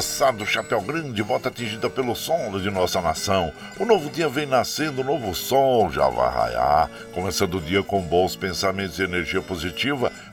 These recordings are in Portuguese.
Moçada do Chapéu Grande, volta atingida pelo sol de nossa nação. O novo dia vem nascendo, o novo sol já vai raiar. Começando o dia com bons pensamentos e energia positiva,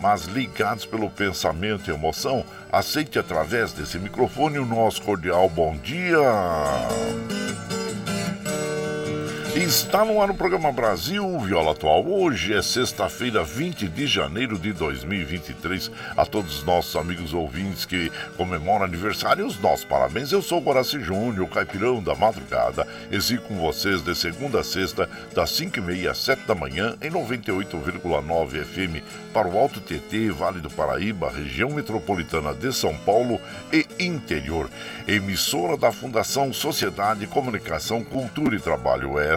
mas ligados pelo pensamento e emoção. Aceite através desse microfone o nosso cordial bom dia. Está no ar o programa Brasil Viola Atual. Hoje é sexta-feira, 20 de janeiro de 2023. A todos os nossos amigos ouvintes que comemoram aniversário, os nossos parabéns. Eu sou o Guaraci Júnior, caipirão da madrugada. Exi com vocês de segunda a sexta, das 5h30 às 7 da manhã, em 98,9 FM, para o Alto TT, Vale do Paraíba, região metropolitana de São Paulo e interior. Emissora da Fundação Sociedade, Comunicação, Cultura e Trabalho.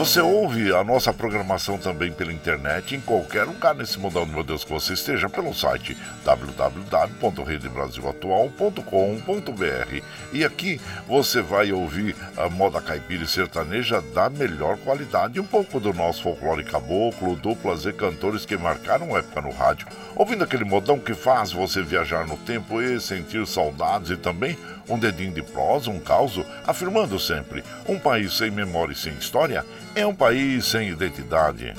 Você ouve a nossa programação também pela internet em qualquer lugar nesse mundão, meu Deus, que você esteja pelo site www.redebrasilatual.com.br e aqui você vai ouvir a moda caipira e sertaneja da melhor qualidade, um pouco do nosso folclore caboclo, duplas e cantores que marcaram época no rádio, ouvindo aquele modão que faz você viajar no tempo e sentir saudades e também um dedinho de prosa, um caos, afirmando sempre: um país sem memória e sem história é um país sem identidade.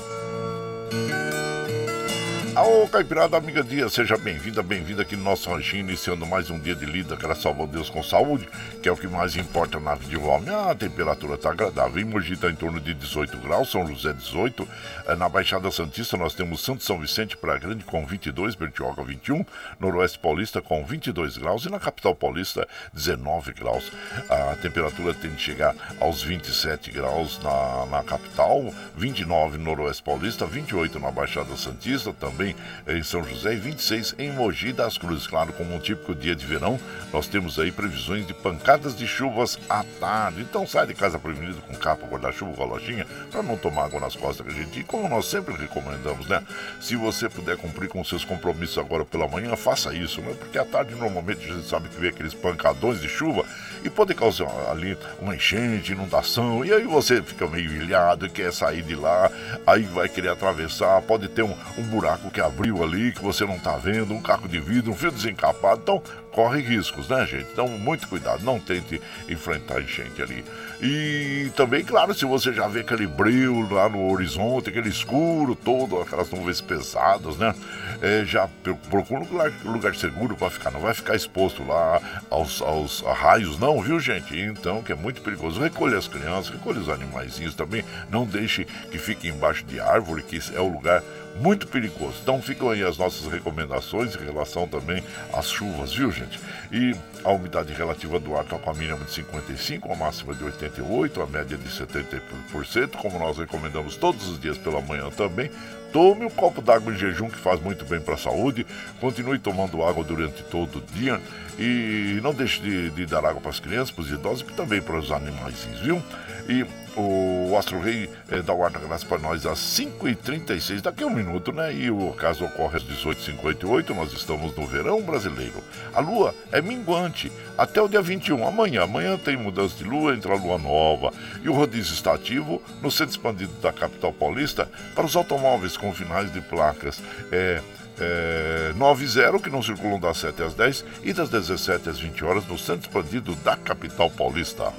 Ô Caipirada, amiga dia, seja bem-vinda, bem-vinda aqui no nosso ranchinho, iniciando mais um dia de lida, graças ao bom Deus com saúde, que é o que mais importa na vida de homem. A temperatura está agradável, em Mogi está em torno de 18 graus, São José 18, Eh, na Baixada Santista nós temos Santo São Vicente para Grande com 22, Bertioga 21, Noroeste Paulista com 22 graus e na capital paulista 19 graus. A temperatura tende a chegar aos 27 graus na, na capital, 29 no Noroeste Paulista, 28 na Baixada Santista, também em São José e 26 em Mogi das Cruzes. Claro, como um típico dia de verão, nós temos aí previsões de pancadas de chuvas à tarde. Então sai de casa prevenido com capa, guarda-chuva, relojinha, para não tomar água nas costas que a gente, e como nós sempre recomendamos, né? Se você puder cumprir com seus compromissos agora pela manhã, faça isso, né? Porque à tarde normalmente a gente sabe que vem aqueles pancadões de chuva e pode causar ali uma enchente, inundação, e aí você fica meio ilhado e quer sair de lá, aí vai querer atravessar, pode ter um, um buraco que abriu ali, que você não tá vendo, um caco de vidro, um fio desencapado. Então, corre riscos, né, gente? Então, muito cuidado, não tente enfrentar enchente ali. E também, claro, se você já vê aquele brilho lá no horizonte, aquele escuro todo, aquelas nuvens pesadas, né? É, já procura um lugar, lugar seguro para ficar, não vai ficar exposto lá aos, aos raios, não, viu, gente? Então, que é muito perigoso. Recolha as crianças, recolha os animaizinhos também, não deixe que fiquem embaixo de árvore, que é o lugar muito perigoso. Então ficam aí as nossas recomendações em relação também às chuvas, viu gente? E a umidade relativa do ar está com a mínima de 55, a máxima de 88, a média de 70%, como nós recomendamos todos os dias pela manhã também. Tome um copo d'água em jejum que faz muito bem para a saúde. Continue tomando água durante todo o dia. E não deixe de, de dar água para as crianças, para os idosos e também para os animais, viu? E o Astro Rei é, dá o ar da graça para nós às 5h36, daqui a um minuto, né? E o caso ocorre às 18h58, nós estamos no verão brasileiro. A lua é minguante até o dia 21, amanhã. Amanhã tem mudança de lua, entra a lua nova. E o rodízio está ativo no centro expandido da capital paulista para os automóveis com finais de placas. É, é, 90 que não circulam das 7 às 10 e das 17 às 20 horas no centro expandido da capital paulista.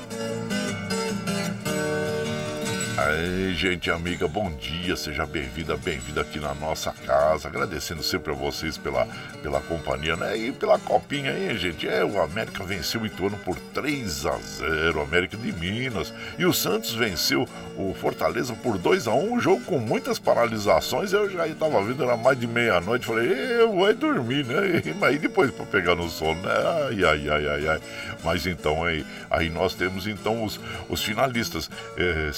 Aí, gente amiga, bom dia, seja bem-vinda, bem-vinda aqui na nossa casa. Agradecendo sempre a vocês pela, pela companhia, né? E pela copinha aí, gente. É, o América venceu o Ituano por 3 a 0 América de Minas. E o Santos venceu o Fortaleza por 2 a 1 um jogo com muitas paralisações. Eu já estava vendo, era mais de meia-noite. Falei, eu vou dormir, né? Mas depois para pegar no sono, né? Ai, ai, ai, ai, ai. Mas então aí, aí nós temos então os, os finalistas. É,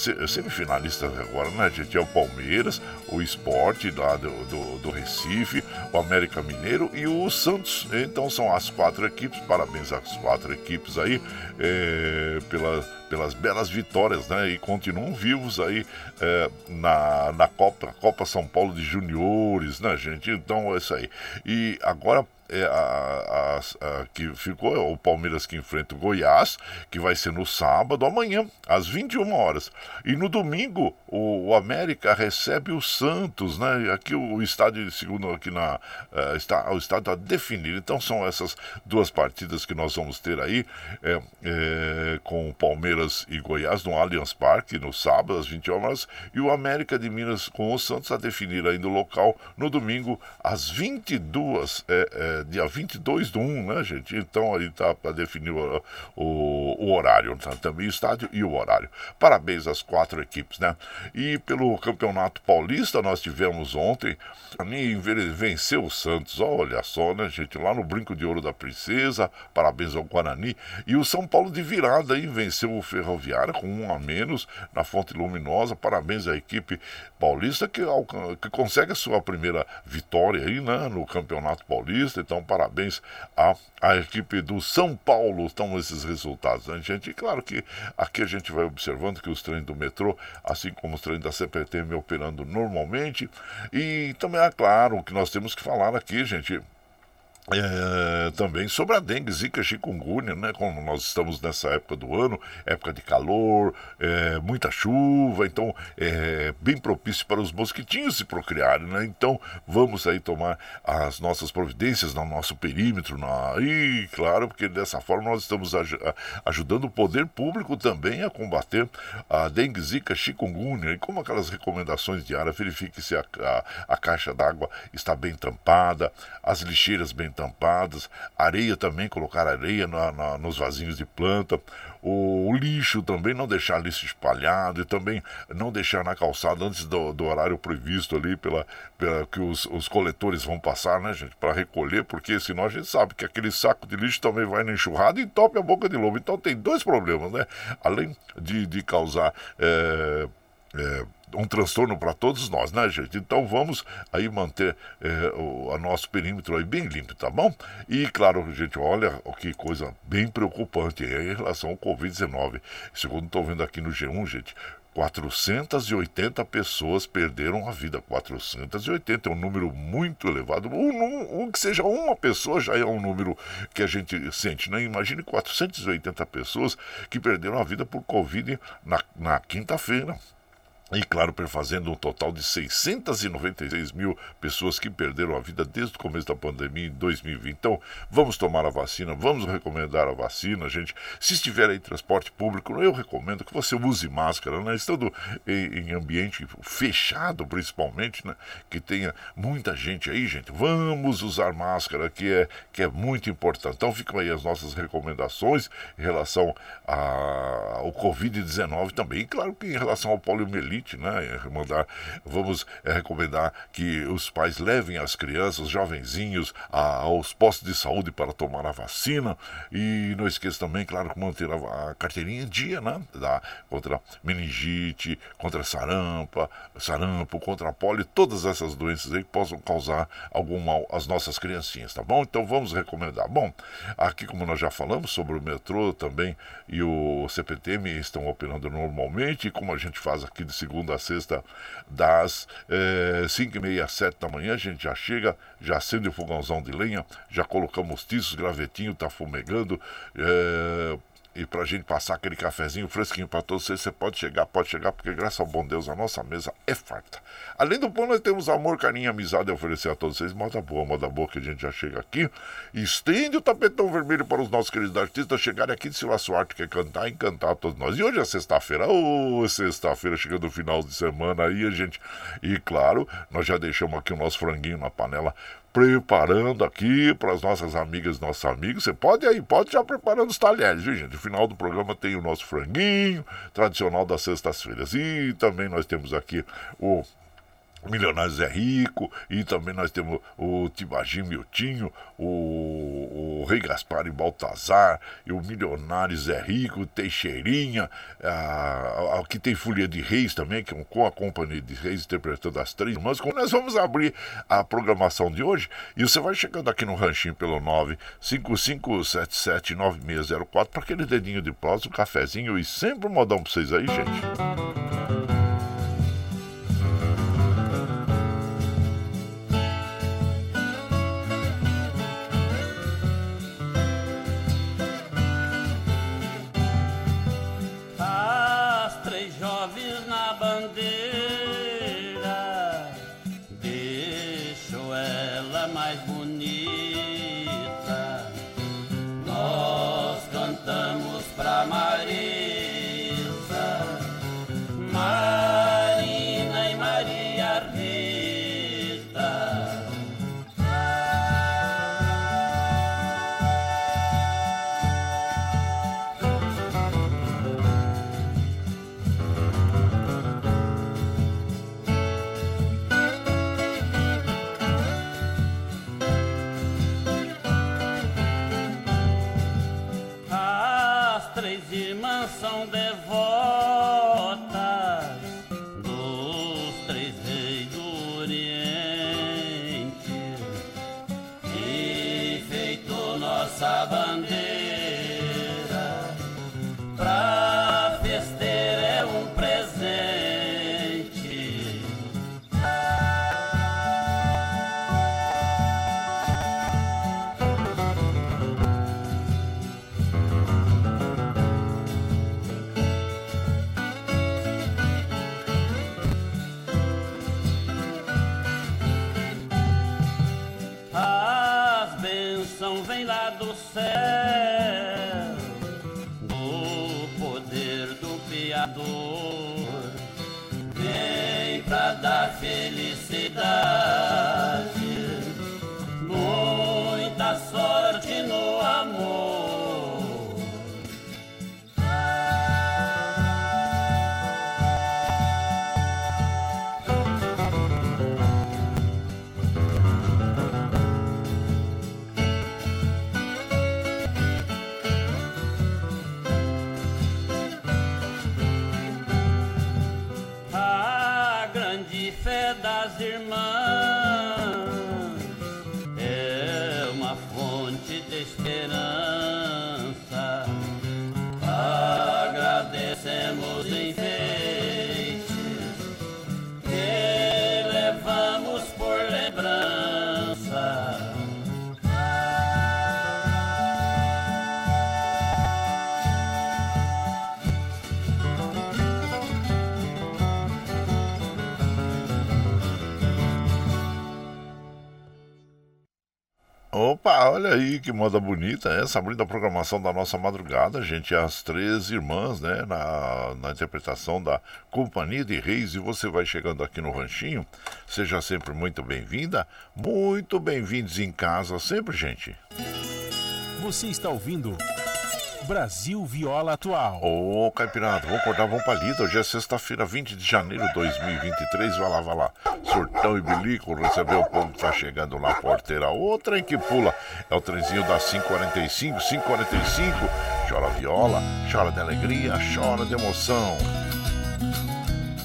semifinalistas agora, né, gente? É o Palmeiras, o Esporte lá do, do, do, Recife, o América Mineiro e o Santos. Então são as quatro equipes, parabéns às quatro equipes aí é, pela, pelas belas vitórias, né? E continuam vivos aí é, na, na Copa, Copa São Paulo de Juniores, né, gente? Então é isso aí. E agora é, a, a, a, que ficou é o Palmeiras que enfrenta o Goiás, que vai ser no sábado, amanhã, às 21 horas. E no domingo, o, o América recebe o Santos, né? Aqui o, o estádio, segundo aqui na. Uh, está, o estádio está definido. Então são essas duas partidas que nós vamos ter aí, é, é, com o Palmeiras e Goiás no Allianz Parque, no sábado, às 21 horas, e o América de Minas com o Santos a definir ainda o local no domingo, às 22 é, é dia 22 do 1, né, gente? Então ali tá para definir o, o, o, horário, tá? também o estádio e o horário. Parabéns às quatro equipes, né? E pelo Campeonato Paulista nós tivemos ontem, a mim venceu o Santos, olha só, né, gente? Lá no Brinco de Ouro da Princesa, parabéns ao Guarani. E o São Paulo de virada aí venceu o Ferroviário com um a menos na Fonte Luminosa. Parabéns à equipe paulista que, que consegue a sua primeira vitória aí, né, no Campeonato Paulista. Então, parabéns à, à equipe do São Paulo. Estão esses resultados, né, gente? E claro que aqui a gente vai observando que os trens do metrô, assim como os trens da CPTM operando normalmente. E também é claro que nós temos que falar aqui, gente, é, também sobre a dengue, zika, chikungunya, né? Como nós estamos nessa época do ano, época de calor, é, muita chuva, então é bem propício para os mosquitinhos se procriarem, né? Então vamos aí tomar as nossas providências no nosso perímetro, na... e claro, porque dessa forma nós estamos aj ajudando o poder público também a combater a dengue, zika, chikungunya, e como aquelas recomendações diárias, verifique se a, a, a caixa d'água está bem tampada, as lixeiras bem tampadas, areia também, colocar areia na, na, nos vasinhos de planta, o, o, lixo também, não deixar lixo espalhado e também não deixar na calçada antes do, do horário previsto ali pela, pela que os, os coletores vão passar, né, gente, para recolher, porque senão a gente sabe que aquele saco de lixo também vai na enxurrada e tope a boca de lobo. Então tem dois problemas, né? Além de, de causar. É, é, um transtorno para todos nós, né, gente? Então vamos aí manter é, o a nosso perímetro aí bem limpo, tá bom? E claro, gente, olha que coisa bem preocupante em relação ao Covid-19. Segundo estou vendo aqui no G1, gente, 480 pessoas perderam a vida. 480 é um número muito elevado. Um, um, que seja uma pessoa já é um número que a gente sente, né? Imagine 480 pessoas que perderam a vida por Covid na, na quinta-feira. E claro, fazendo um total de 696 mil pessoas que perderam a vida desde o começo da pandemia em 2020. Então, vamos tomar a vacina, vamos recomendar a vacina, gente. Se estiver em transporte público, eu recomendo que você use máscara, né? Estando em, ambiente fechado, principalmente, né? Que tenha muita gente aí, gente. Vamos usar máscara, que é, que é muito importante. Então, ficam aí as nossas recomendações em relação ao Covid-19 também. E claro que em relação ao poliomielite né? Mandar, vamos é, recomendar que os pais levem as crianças, os jovenzinhos, a, aos postos de saúde para tomar a vacina. E não esqueça também, claro, manter a, a carteirinha em dia, né? Da, contra meningite, contra sarampa, sarampo, contra a polio, todas essas doenças aí que possam causar algum mal às nossas criancinhas, tá bom? Então vamos recomendar. Bom, aqui como nós já falamos sobre o metrô também e o CPTM estão operando normalmente, como a gente faz aqui de segunda a sexta, das 5 eh, e meia às 7 da manhã. A gente já chega, já acende o fogãozão de lenha, já colocamos tiços, gravetinho, tá fumegando. Eh, e para a gente passar aquele cafezinho fresquinho para todos vocês, você pode chegar, pode chegar, porque graças ao bom Deus a nossa mesa é farta. Além do pão, nós temos amor, carinho, amizade a oferecer a todos vocês. Moda boa, moda boa que a gente já chega aqui. Estende o tapetão vermelho para os nossos queridos artistas chegarem aqui de sua sorte, quer cantar e encantar a todos nós. E hoje é sexta-feira, ô, oh, sexta-feira, chegando o final de semana aí, a gente. E claro, nós já deixamos aqui o nosso franguinho na panela preparando aqui para as nossas amigas nossos amigos. Você pode aí, pode já preparando os talheres, viu, gente? No final do programa tem o nosso franguinho, tradicional das sextas-feiras. E também nós temos aqui o Milionários é Rico, e também nós temos o Tibagim Miltinho, o Rei Gaspar e Baltazar, e o Milionários é Rico, Teixeirinha, a, a, que tem Folia de Reis também, que é um, com a Companhia de Reis interpretando as três irmãs. Como nós vamos abrir a programação de hoje, e você vai chegando aqui no ranchinho pelo 955779604 para aquele dedinho de prosa, um cafezinho e sempre um modão para vocês aí, gente. Aí que moda bonita essa, abrindo a programação da nossa madrugada, gente, as três irmãs, né, na, na interpretação da Companhia de Reis, e você vai chegando aqui no Ranchinho, seja sempre muito bem-vinda, muito bem-vindos em casa sempre, gente. Você está ouvindo Brasil Viola Atual. Ô, Caipirada, vamos acordar, vamos pra lida. Hoje é sexta-feira, 20 de janeiro de 2023. Vai lá, vai lá. Surtão e bilico, recebeu o povo que tá chegando na porteira. O trem que pula é o trenzinho das 545, 545. Chora viola, chora de alegria, chora de emoção.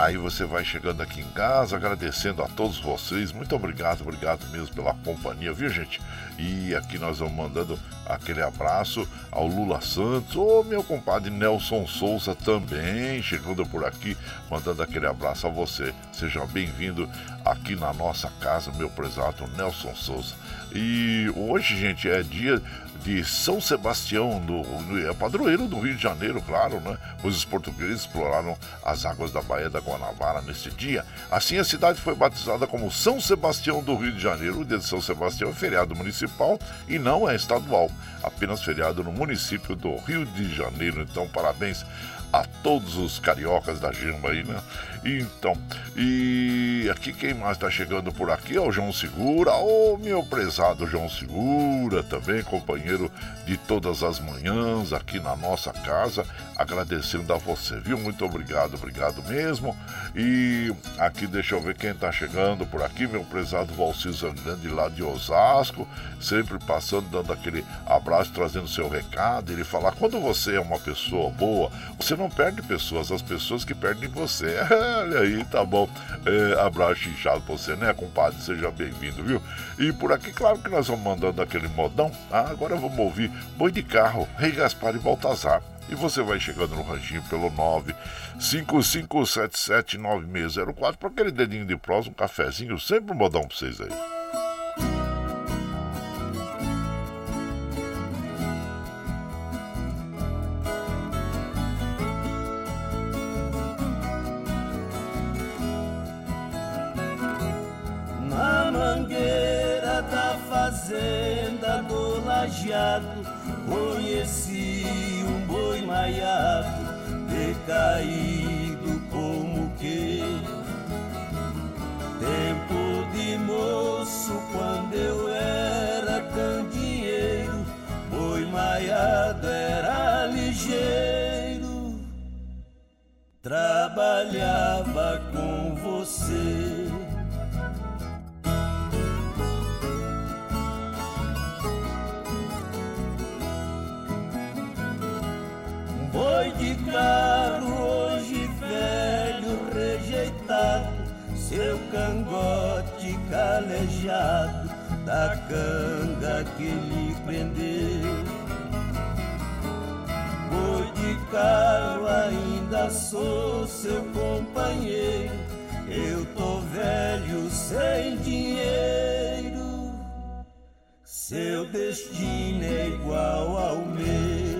Aí você vai chegando aqui em casa, agradecendo a todos vocês. Muito obrigado, obrigado mesmo pela companhia, viu, gente? E aqui nós vamos mandando aquele abraço ao Lula Santos, ô meu compadre Nelson Souza também, chegando por aqui, mandando aquele abraço a você. Seja bem-vindo aqui na nossa casa, meu prezado Nelson Souza. E hoje, gente, é dia de São Sebastião, do, é padroeiro do Rio de Janeiro, claro, né? Pois os portugueses exploraram as águas da Baía da Guanabara neste dia. Assim, a cidade foi batizada como São Sebastião do Rio de Janeiro. O dia de São Sebastião é feriado municipal e não é estadual, apenas feriado no município do Rio de Janeiro. Então, parabéns a todos os cariocas da Gimba aí, né? Então, e aqui quem mais tá chegando por aqui é o João Segura, ô meu prezado João Segura, também companheiro de todas as manhãs aqui na nossa casa, agradecendo a você, viu? Muito obrigado, obrigado mesmo. E aqui deixa eu ver quem tá chegando por aqui, meu prezado Valci Zangrande lá de Osasco, sempre passando, dando aquele abraço, trazendo seu recado. Ele fala: quando você é uma pessoa boa, você não perde pessoas, as pessoas que perdem você. Olha aí, tá bom. É, abraço inchado pra você, né, compadre? Seja bem-vindo, viu? E por aqui, claro que nós vamos mandando aquele modão. Ah, agora vamos ouvir Boi de Carro, Rei Gaspar e Baltazar. E você vai chegando no ranchinho pelo 955779604 para aquele dedinho de prosa, um cafezinho, sempre um modão pra vocês aí. Fazenda do lajeado Conheci um boi maiado Decaído como que Tempo de moço quando eu era candeeiro Boi maiado era ligeiro. Trabalhava com você calejado Da canga que lhe prendeu. Boi de carro ainda sou seu companheiro. Eu tô velho sem dinheiro. Seu destino é igual ao meu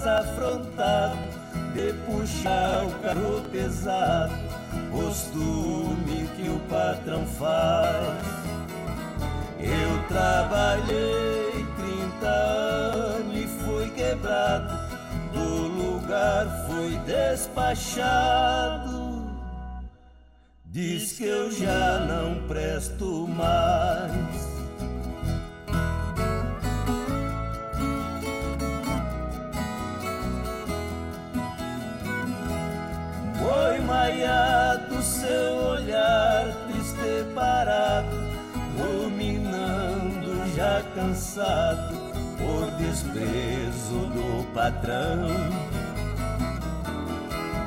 valias afrontado De puxar o carro pesado Costume que o patrão faz. Eu trabalhei 30 anos e fui quebrado Do lugar fui despachado. Diz que eu já não presto mais Foi maiado seu olhar triste parado, ruminando já cansado por desprezo do patrão.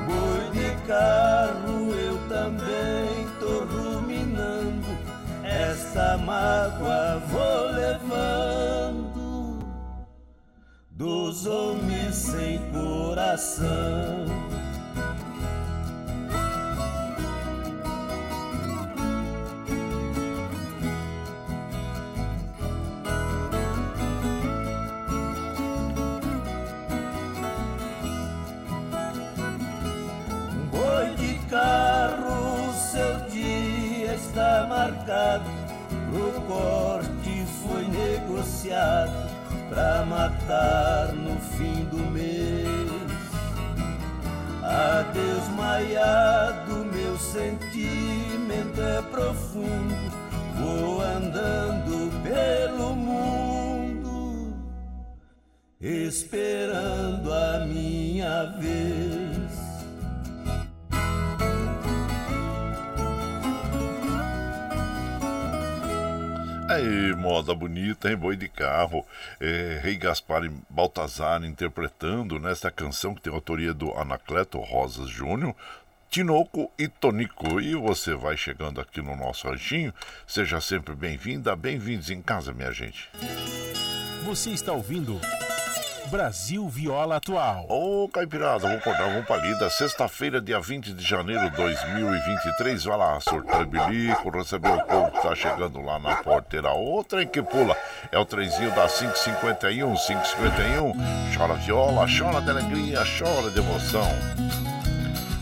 Boi de carro eu também tô ruminando, essa mágoa vou levando dos homens sem coração. Marcado pro corte foi negociado pra matar no fim do mês. Adeus maiado, meu sentimento é profundo, vou andando pelo mundo, esperando a minha vez. Aí, moda bonita, hein? Boi de carro. É, Rei Gaspar e Baltazar interpretando nesta canção que tem autoria do Anacleto Rosas Júnior. Tinoco e Tonico. E você vai chegando aqui no nosso ranchinho. Seja sempre bem-vinda, bem-vindos em casa, minha gente. Você está ouvindo Brasil Viola Atual. Ô, Caipirada, vamos acordar, vamos pra lida. Sexta-feira, dia 20 de janeiro de 2023. Vai lá, sorteio bilico, receber o povo que tá chegando lá na porteira. O trem que pula é o trenzinho da 551, 551. Chora viola, chora de alegria, chora de emoção.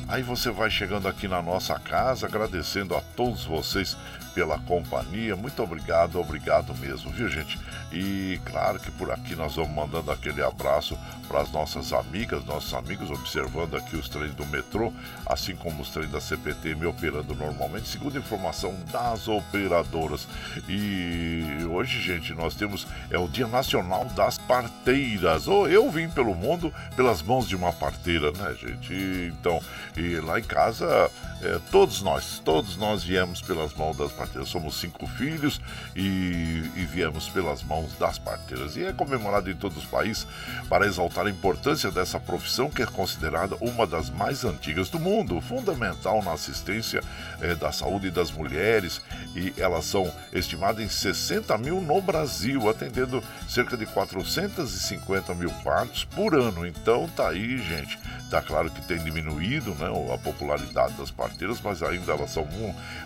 Aí você vai chegando aqui na nossa casa, agradecendo a todos vocês pela companhia. Muito obrigado, obrigado mesmo, viu, gente? E claro que por aqui nós vamos mandando aquele abraço para as nossas amigas, nossos amigos, observando aqui os trens do metrô, assim como os trens da CPT me operando normalmente, segundo informação das operadoras. E hoje, gente, nós temos é o Dia Nacional das Parteiras. Ou oh, eu vim pelo mundo pelas mãos de uma parteira, né, gente? E, então, e lá em casa, é, todos nós, todos nós viemos pelas mãos das parteiras. Somos cinco filhos e, e viemos pelas mãos das parteiras. E é comemorado em todos os países para exaltar a importância dessa profissão que é considerada uma das mais antigas do mundo, fundamental na assistência é, da saúde das mulheres e elas são estimadas em 60 mil no Brasil, atendendo cerca de 450 mil partos por ano. Então tá aí, gente. Tá claro que tem diminuído né, a popularidade das parteiras, mas ainda elas são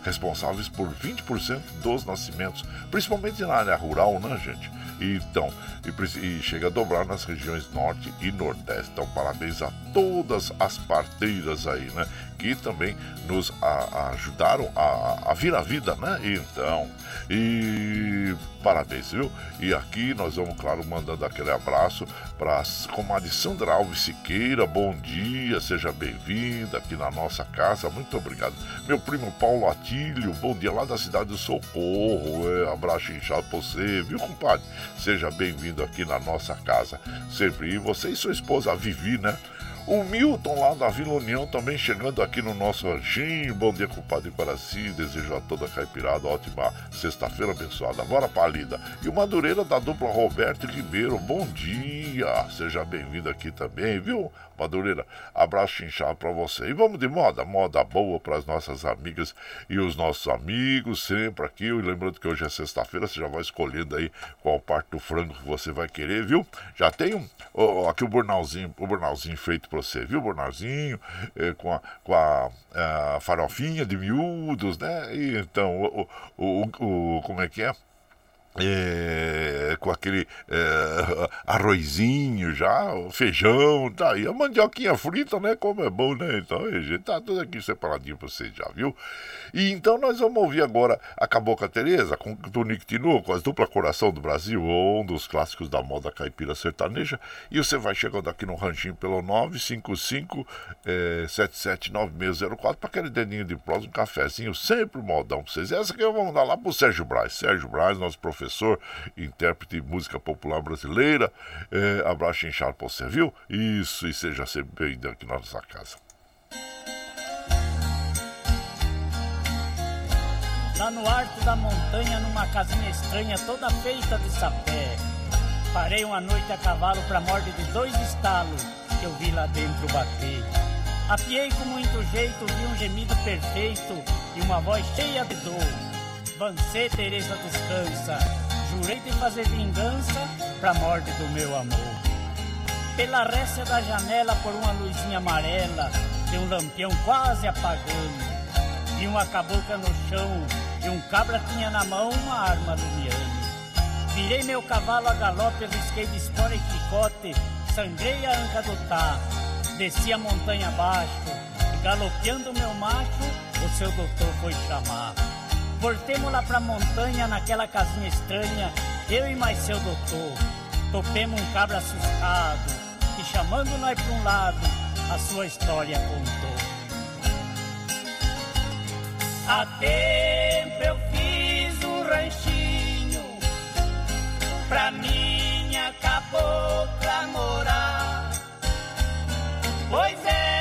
responsáveis por 20% dos nascimentos, principalmente na área rural, né, gente? Então, e, e, chega a dobrar nas regiões norte e nordeste. Então, parabéns a todas as parteiras aí, né? Que também nos a, a ajudaram a, a vir à vida, né? Então, e parabéns, viu? E aqui nós vamos, claro, mandando aquele abraço para a comadre Sandra Alves Siqueira. Bom dia, seja bem-vinda aqui na nossa casa. Muito obrigado. Meu primo Paulo Atílio, bom dia lá da cidade do Socorro. É, abraço inchado pra você, viu, compadre? Seja bem-vindo aqui na nossa casa. Sempre. E você e sua esposa, a Vivi, né? O Milton lá da Vila União também chegando aqui no nosso ranchinho. Bom dia, compadre Guaraci. Desejo a toda a caipirada ótima sexta-feira abençoada. Bora pra lida. E o Madureira da dupla Roberto Ribeiro. Bom dia. Seja bem-vindo aqui também, viu? Madureira, abraço chinchado pra você. E vamos de moda, moda boa para as nossas amigas e os nossos amigos, sempre aqui. E lembrando que hoje é sexta-feira, você já vai escolhendo aí qual parte do frango que você vai querer, viu? Já tem um, oh, aqui o bornalzinho, o bornalzinho feito você, viu? Bornalzinho, eh, com a, com a, a, farofinha de miúdos, né? E, então, o, o, o, o, como é que é? É, com aquele é, arrozinho já, feijão, tá aí. A mandioquinha frita, né? Como é bom, né? Então, gente tá tudo aqui separadinho pra você já, viu? E então nós vamos ouvir agora a Cabocla Tereza com Tonico Tinu, com as dupla coração do Brasil, um dos clássicos da moda caipira sertaneja. E você vai chegando aqui no ranchinho pelo 955 é, 779604 para aquele dedinho de prosa, um cafezinho, sempre modão pra vocês. Essa aqui eu vou mandar lá pro Sérgio Braz. Sérgio Braz, nosso professor professor, intérprete de música popular brasileira. É, abraço inchado pra você, viu? Isso, e seja sempre bem-vindo aqui na nossa casa. Lá no alto da montanha, numa casinha estranha, toda feita de sapé. Parei uma noite a cavalo pra morte de dois estalos que eu vi lá dentro bater. Apiei com muito jeito, vi um gemido perfeito e uma voz cheia de dor. Vancê, Teresa, descansa. Jurei de fazer vingança pra morte do meu amor. Pela récia da janela, por uma luzinha amarela, de um lampião quase apagando. E uma cabocla no chão, e um cabra tinha na mão uma arma lumiando. Virei meu cavalo a galope, risquei de espora e chicote, sangrei a anca do tá, desci a montanha abaixo, e galopeando meu macho, o seu doutor foi chamar. Voltemos lá pra montanha, naquela casinha estranha, eu e mais seu doutor. Topemos um cabra assustado, e chamando nós pra um lado, a sua história contou. Há tempo eu fiz um ranchinho pra minha cabocla morar. Pois era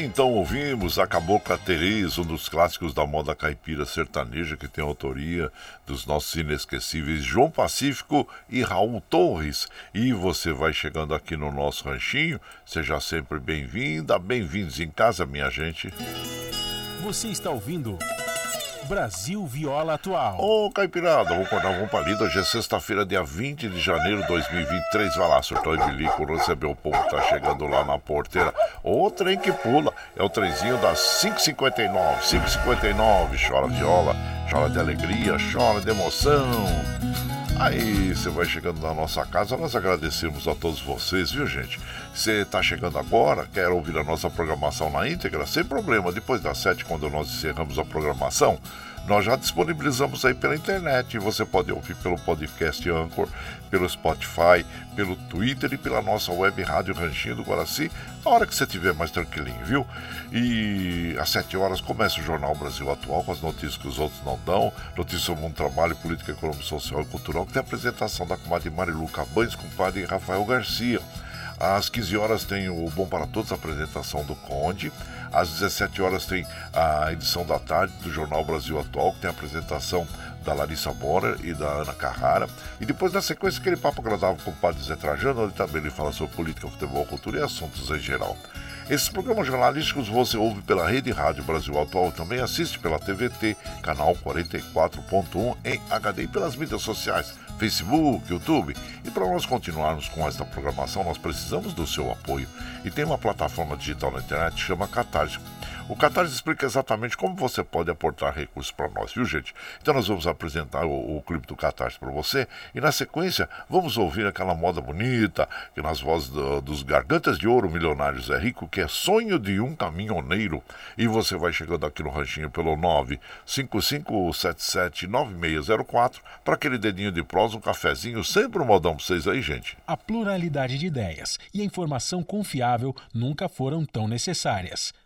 Então ouvimos a Cabocla Tereza, um dos clássicos da moda caipira sertaneja, que tem autoria dos nossos inesquecíveis João Pacífico e Raul Torres. E você vai chegando aqui no nosso ranchinho, seja sempre bem-vinda, bem-vindos em casa, minha gente. Você está ouvindo Brasil Viola Atual. Ô, Caipirada, vamos acordar, vamos pra lida. Hoje é sexta-feira, dia 20 de janeiro de 2023. Vai lá, surtou e bilico, recebeu o povo tá chegando lá na porteira. O trem que pula é o trenzinho das 5h59. 5h59, chora viola, chora de alegria, chora de emoção. Aí você vai chegando na nossa casa, nós agradecemos a todos vocês, viu gente? Você está chegando agora, quer ouvir a nossa programação na íntegra? Sem problema, depois das sete, quando nós encerramos a programação, nós já disponibilizamos aí pela internet. Você pode ouvir pelo podcast Anchor, pelo Spotify, pelo Twitter e pela nossa web rádio Ranchinho do Guaraci, a hora que você estiver mais tranquilinho, viu? E às 7 horas começa o Jornal Brasil Atual com as notícias que os outros não dão, notícias sobre um trabalho, política, econômica, social e cultural, que tem a apresentação da comadre Marilu Cabanes com o padre Rafael Garcia. Às 15 horas tem o Bom para Todos, a apresentação do Conde. Às 17 horas tem a edição da tarde do Jornal Brasil Atual, que tem a apresentação da Larissa Bora e da Ana Carrara. E depois, na sequência, aquele papo agradável com o padre Zé Trajano, onde também ele fala sobre política, futebol, cultura e assuntos em geral. Esses programas jornalísticos você ouve pela Rede Rádio Brasil Atual, também assiste pela TVT, canal 44.1 em HD e pelas mídias sociais, Facebook, YouTube. E para nós continuarmos com esta programação, nós precisamos do seu apoio. E tem uma plataforma digital na internet que chama Catarse. O Catarse explica exatamente como você pode aportar recursos para nós, viu, gente? Então nós vamos apresentar o, o clipe do Catarse para você e na sequência vamos ouvir aquela moda bonita que nas vozes do, dos Gargantas de Ouro Milionários é Rico, que é Sonho de um Caminhoneiro. E você vai chegando aqui no ranchinho pelo 955779604 para aquele dedinho de prosa, um cafezinho, sempre um modão para vocês aí, gente. A pluralidade de ideias e a informação confiável nunca foram tão necessárias.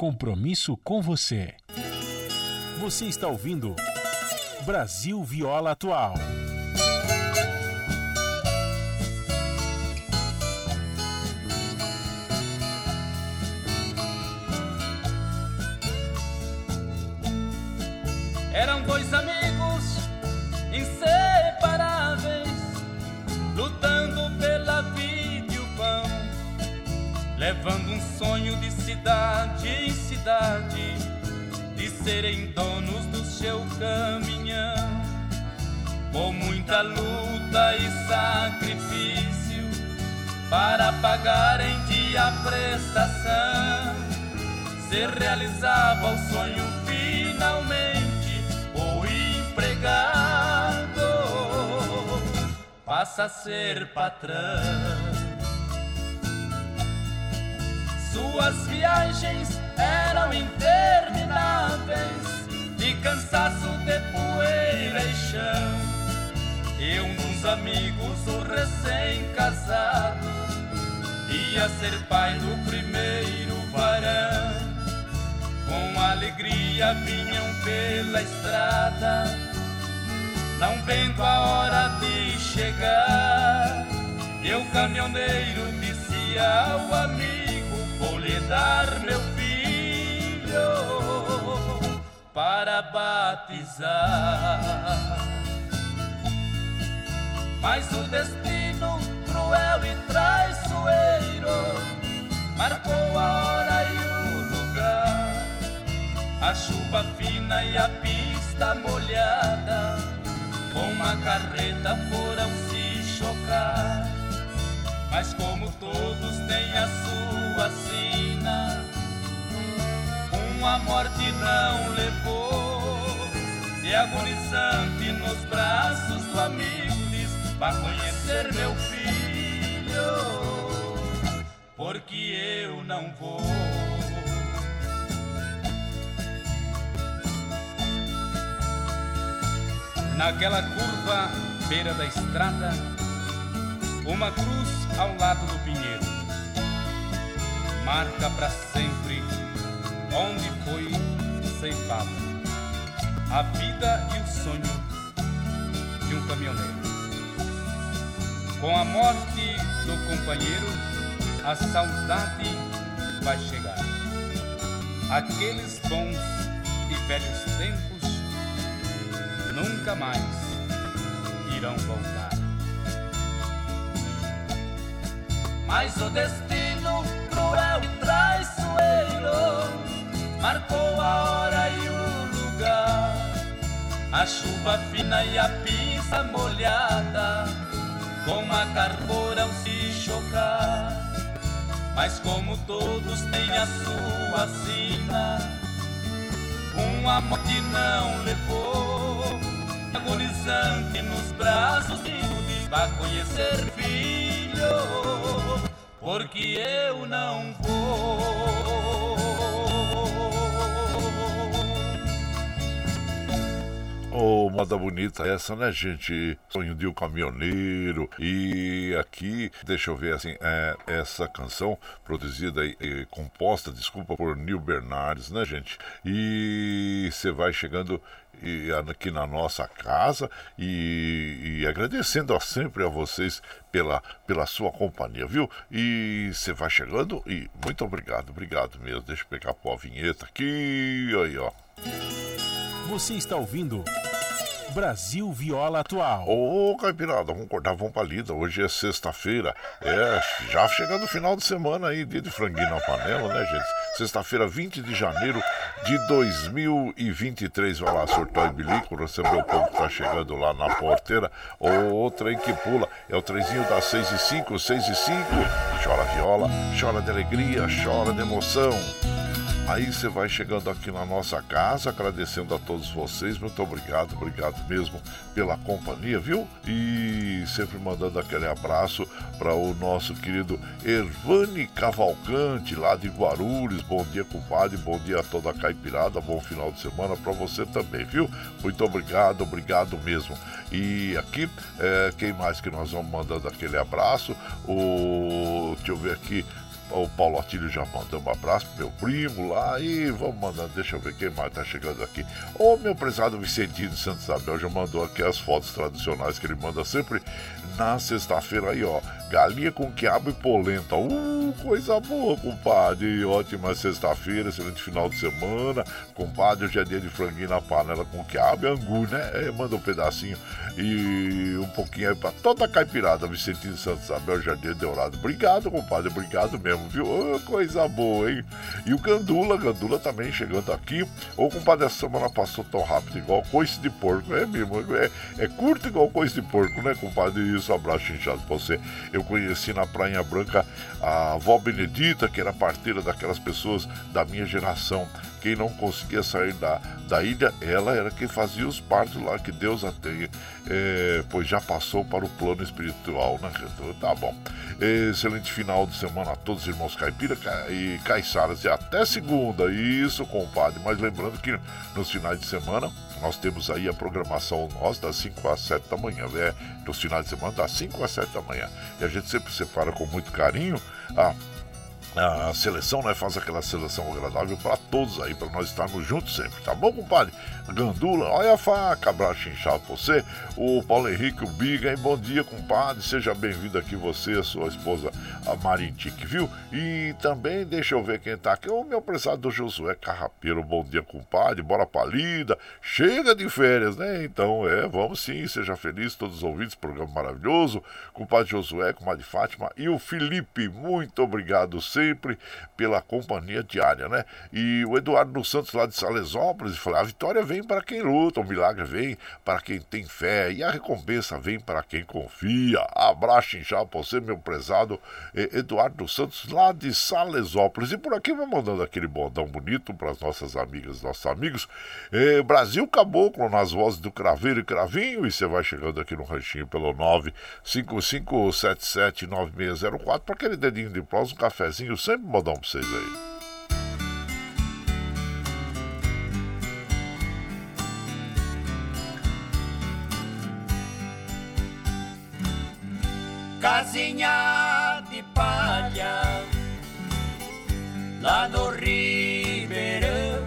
Compromisso com você. Você está ouvindo Brasil Viola Atual. Eram dois amigos inseparáveis, lutando pela vida e o pão, levando um sonho de cidade em cidade, de serem donos do seu caminhão. Com muita luta e sacrifício, para pagar em dia a prestação, se realizava o sonho finalmente empregado passa a ser patrão. Suas viagens eram intermináveis, de cansaço de poeira e chão. E um dos amigos, o recém-casado, ia ser pai do primeiro varão. Com alegria vinham pela estrada não vendo a hora de chegar. E o caminhoneiro disse ao amigo: Vou lhe dar meu filho para batizar. Mas o destino cruel e traiçoeiro marcou a hora e o lugar. A chuva fina e a pista molhada com uma carreta foram se chocar. Mas como todos têm a sua uma morte não levou. E agonizante nos braços do amigo diz: Vá conhecer meu filho, porque eu não vou. Naquela curva, beira da estrada, uma cruz ao lado do pinheiro. Marca para sempre onde foi ceifada a vida e o sonho de um caminhoneiro. Com a morte do companheiro, a saudade vai chegar. Aqueles bons e velhos tempos nunca mais irão voltar. Mas o destino cruel e traiçoeiro marcou a hora e o lugar. A chuva fina e a pista molhada, com a carbura ao se chocar. Mas como todos têm a sua sina, uma morte não levou agonizante nos braços de Vá conhecer filho, porque eu não vou moda bonita essa, né, gente? Sonho de um caminhoneiro. E aqui, deixa eu ver assim, é, essa canção produzida e, e composta, desculpa, por Neil Bernardes, né, gente? E você vai chegando e aqui na nossa casa e, e agradecendo a sempre a vocês pela, pela sua companhia, viu? E você vai chegando e muito obrigado, obrigado mesmo. Deixa eu pegar a vinheta aqui, aí ó. Você está ouvindo Brasil Viola Atual. Ô, Caipirada, vamos cortar, vamos pra lida. Hoje é sexta-feira. É, já chegando o final de semana aí, dia de franguinho na panela, né, gente? Sexta-feira, 20 de janeiro de 2023. Vai lá, surtou e bilico, recebeu o povo que tá chegando lá na porteira. O trem que pula é o trenzinho das 6 e 5, 6 e 5. Chora viola, chora de alegria, chora de emoção. Aí você vai chegando aqui na nossa casa, agradecendo a todos vocês. Muito obrigado, obrigado mesmo pela companhia, viu? E sempre mandando aquele abraço para o nosso querido Ervani Cavalcante, lá de Guarulhos. Bom dia, compadre. Bom dia a toda a caipirada. Bom final de semana para você também, viu? Muito obrigado, obrigado mesmo. E aqui, é, quem mais que nós vamos mandando aquele abraço? O. Deixa eu ver aqui o Paulo Atílio já mandou um abraço pro meu primo lá e vamos mandando, deixa eu ver quem mais tá chegando aqui. O meu prezado Vicentinho de Santa Isabel já mandou aqui as fotos tradicionais que ele manda sempre na sexta-feira aí, ó. Galinha com quiabo e polenta. Uh, coisa boa, compadre. Ótima sexta-feira, excelente final de semana. Compadre, hoje é dia de franguinho na panela com quiabo e angu, né? É, manda um pedacinho e um pouquinho aí pra toda a caipirada. Vicentinho de Santa Isabel, Jardim Dourado. Obrigado, compadre. Obrigado mesmo, viu? Oh, coisa boa, hein? E o Gandula, Gandula também chegando aqui. Ô, compadre, essa semana passou tão rápido, igual coice de porco. É mesmo, é, é curto igual coice de porco, né, compadre? Isso, abraço inchado pra você. Eu conheci na Praia Branca a avó Benedita, que era parteira daquelas pessoas da minha geração. Quem não conseguia sair da, da ilha, ela era quem fazia os partos lá, que Deus a tenha, é, pois já passou para o plano espiritual, né? Tá bom. Excelente final de semana a todos, irmãos caipira e caiçaras. E até segunda, isso, compadre. Mas lembrando que nos finais de semana nós temos aí a programação nós das 5 às 7 da manhã, né? Nos finais de semana das 5 às 7 da manhã. E a gente sempre separa com muito carinho a a seleção, né? Faz aquela seleção agradável para todos aí, para nós estarmos juntos sempre, tá bom, compadre? Gandula, olha a faca, abraço inchado pra você. O Paulo Henrique, o Biga, hein? Bom dia, compadre. Seja bem-vindo aqui, você, a sua esposa, a Marintique, viu? E também, deixa eu ver quem tá aqui, o meu prezado Josué Carrapeiro. Bom dia, compadre. Bora pra lida. Chega de férias, né? Então, é, vamos sim, seja feliz, todos os ouvintes, programa maravilhoso. Compadre Josué, comadre Fátima e o Felipe, muito obrigado sempre pela companhia diária, né? E o Eduardo dos Santos lá de Salesópolis, falou: a vitória vem para quem luta, o milagre vem para quem tem fé e a recompensa vem para quem confia. Abraço para você, meu prezado Eduardo dos Santos, lá de Salesópolis. E por aqui vamos mandando aquele bondão bonito para as nossas amigas, nossos amigos. É, Brasil Caboclo nas vozes do Craveiro e Cravinho. E você vai chegando aqui no ranchinho pelo 955779604 para aquele dedinho de prós, um cafezinho, sempre modão para vocês aí. casinha de palha lá no Ribeirão.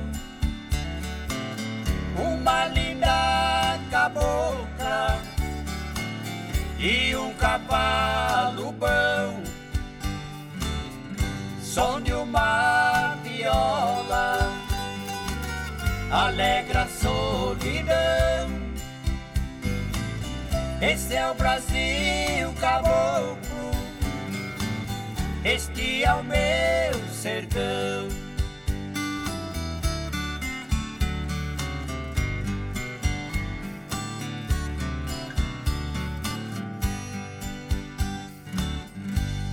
Uma linda cabocla e um cavalo bom, de uma viola, alegra a solidão. Esse é o Brasil caboclo, este é o meu sertão.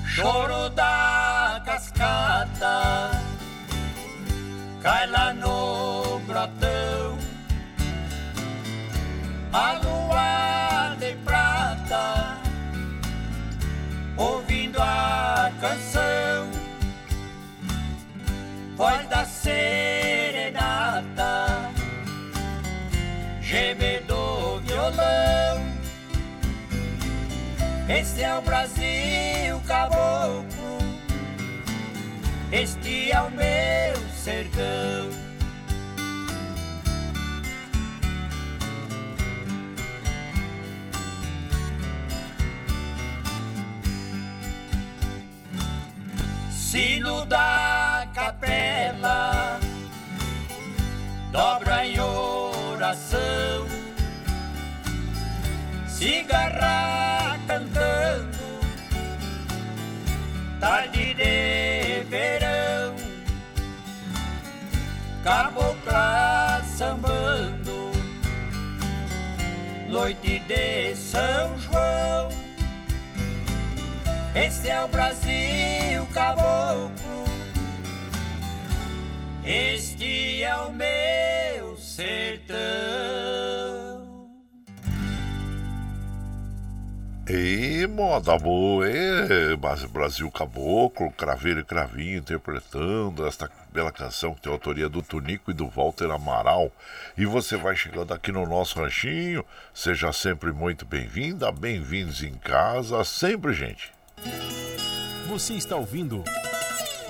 Choro da cascata cai lá no brotão. A lua de prata, ouvindo a canção, voz da serenata, geme do violão. Esse é o Brasil caboclo este é o meu sertão. Sino da capela dobra em oração, cigarra cantando, tarde de cabocla sambando, noite de São João. Esse é o Brasil caboclo, este é o meu sertão. E moda boa, é Brasil Caboclo, Craveiro e Cravinho interpretando esta bela canção que tem autoria do Tunico e do Walter Amaral. E você vai chegando aqui no nosso ranchinho, seja sempre muito bem-vinda, bem-vindos em casa, sempre, gente. Você está ouvindo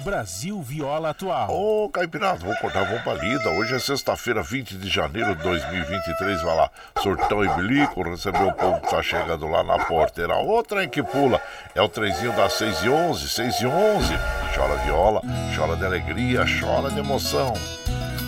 Brasil Viola Atual. Ô, oh, Caipirada, vou cortar a bomba lida. Hoje é sexta-feira, 20 de janeiro de 2023. Vai lá, surtão e bilico, receber o povo que tá chegando lá na porteira. Outra em que pula é o trenzinho das 6 e 11, 6 e 11. Chora viola, chora de alegria, chora de emoção.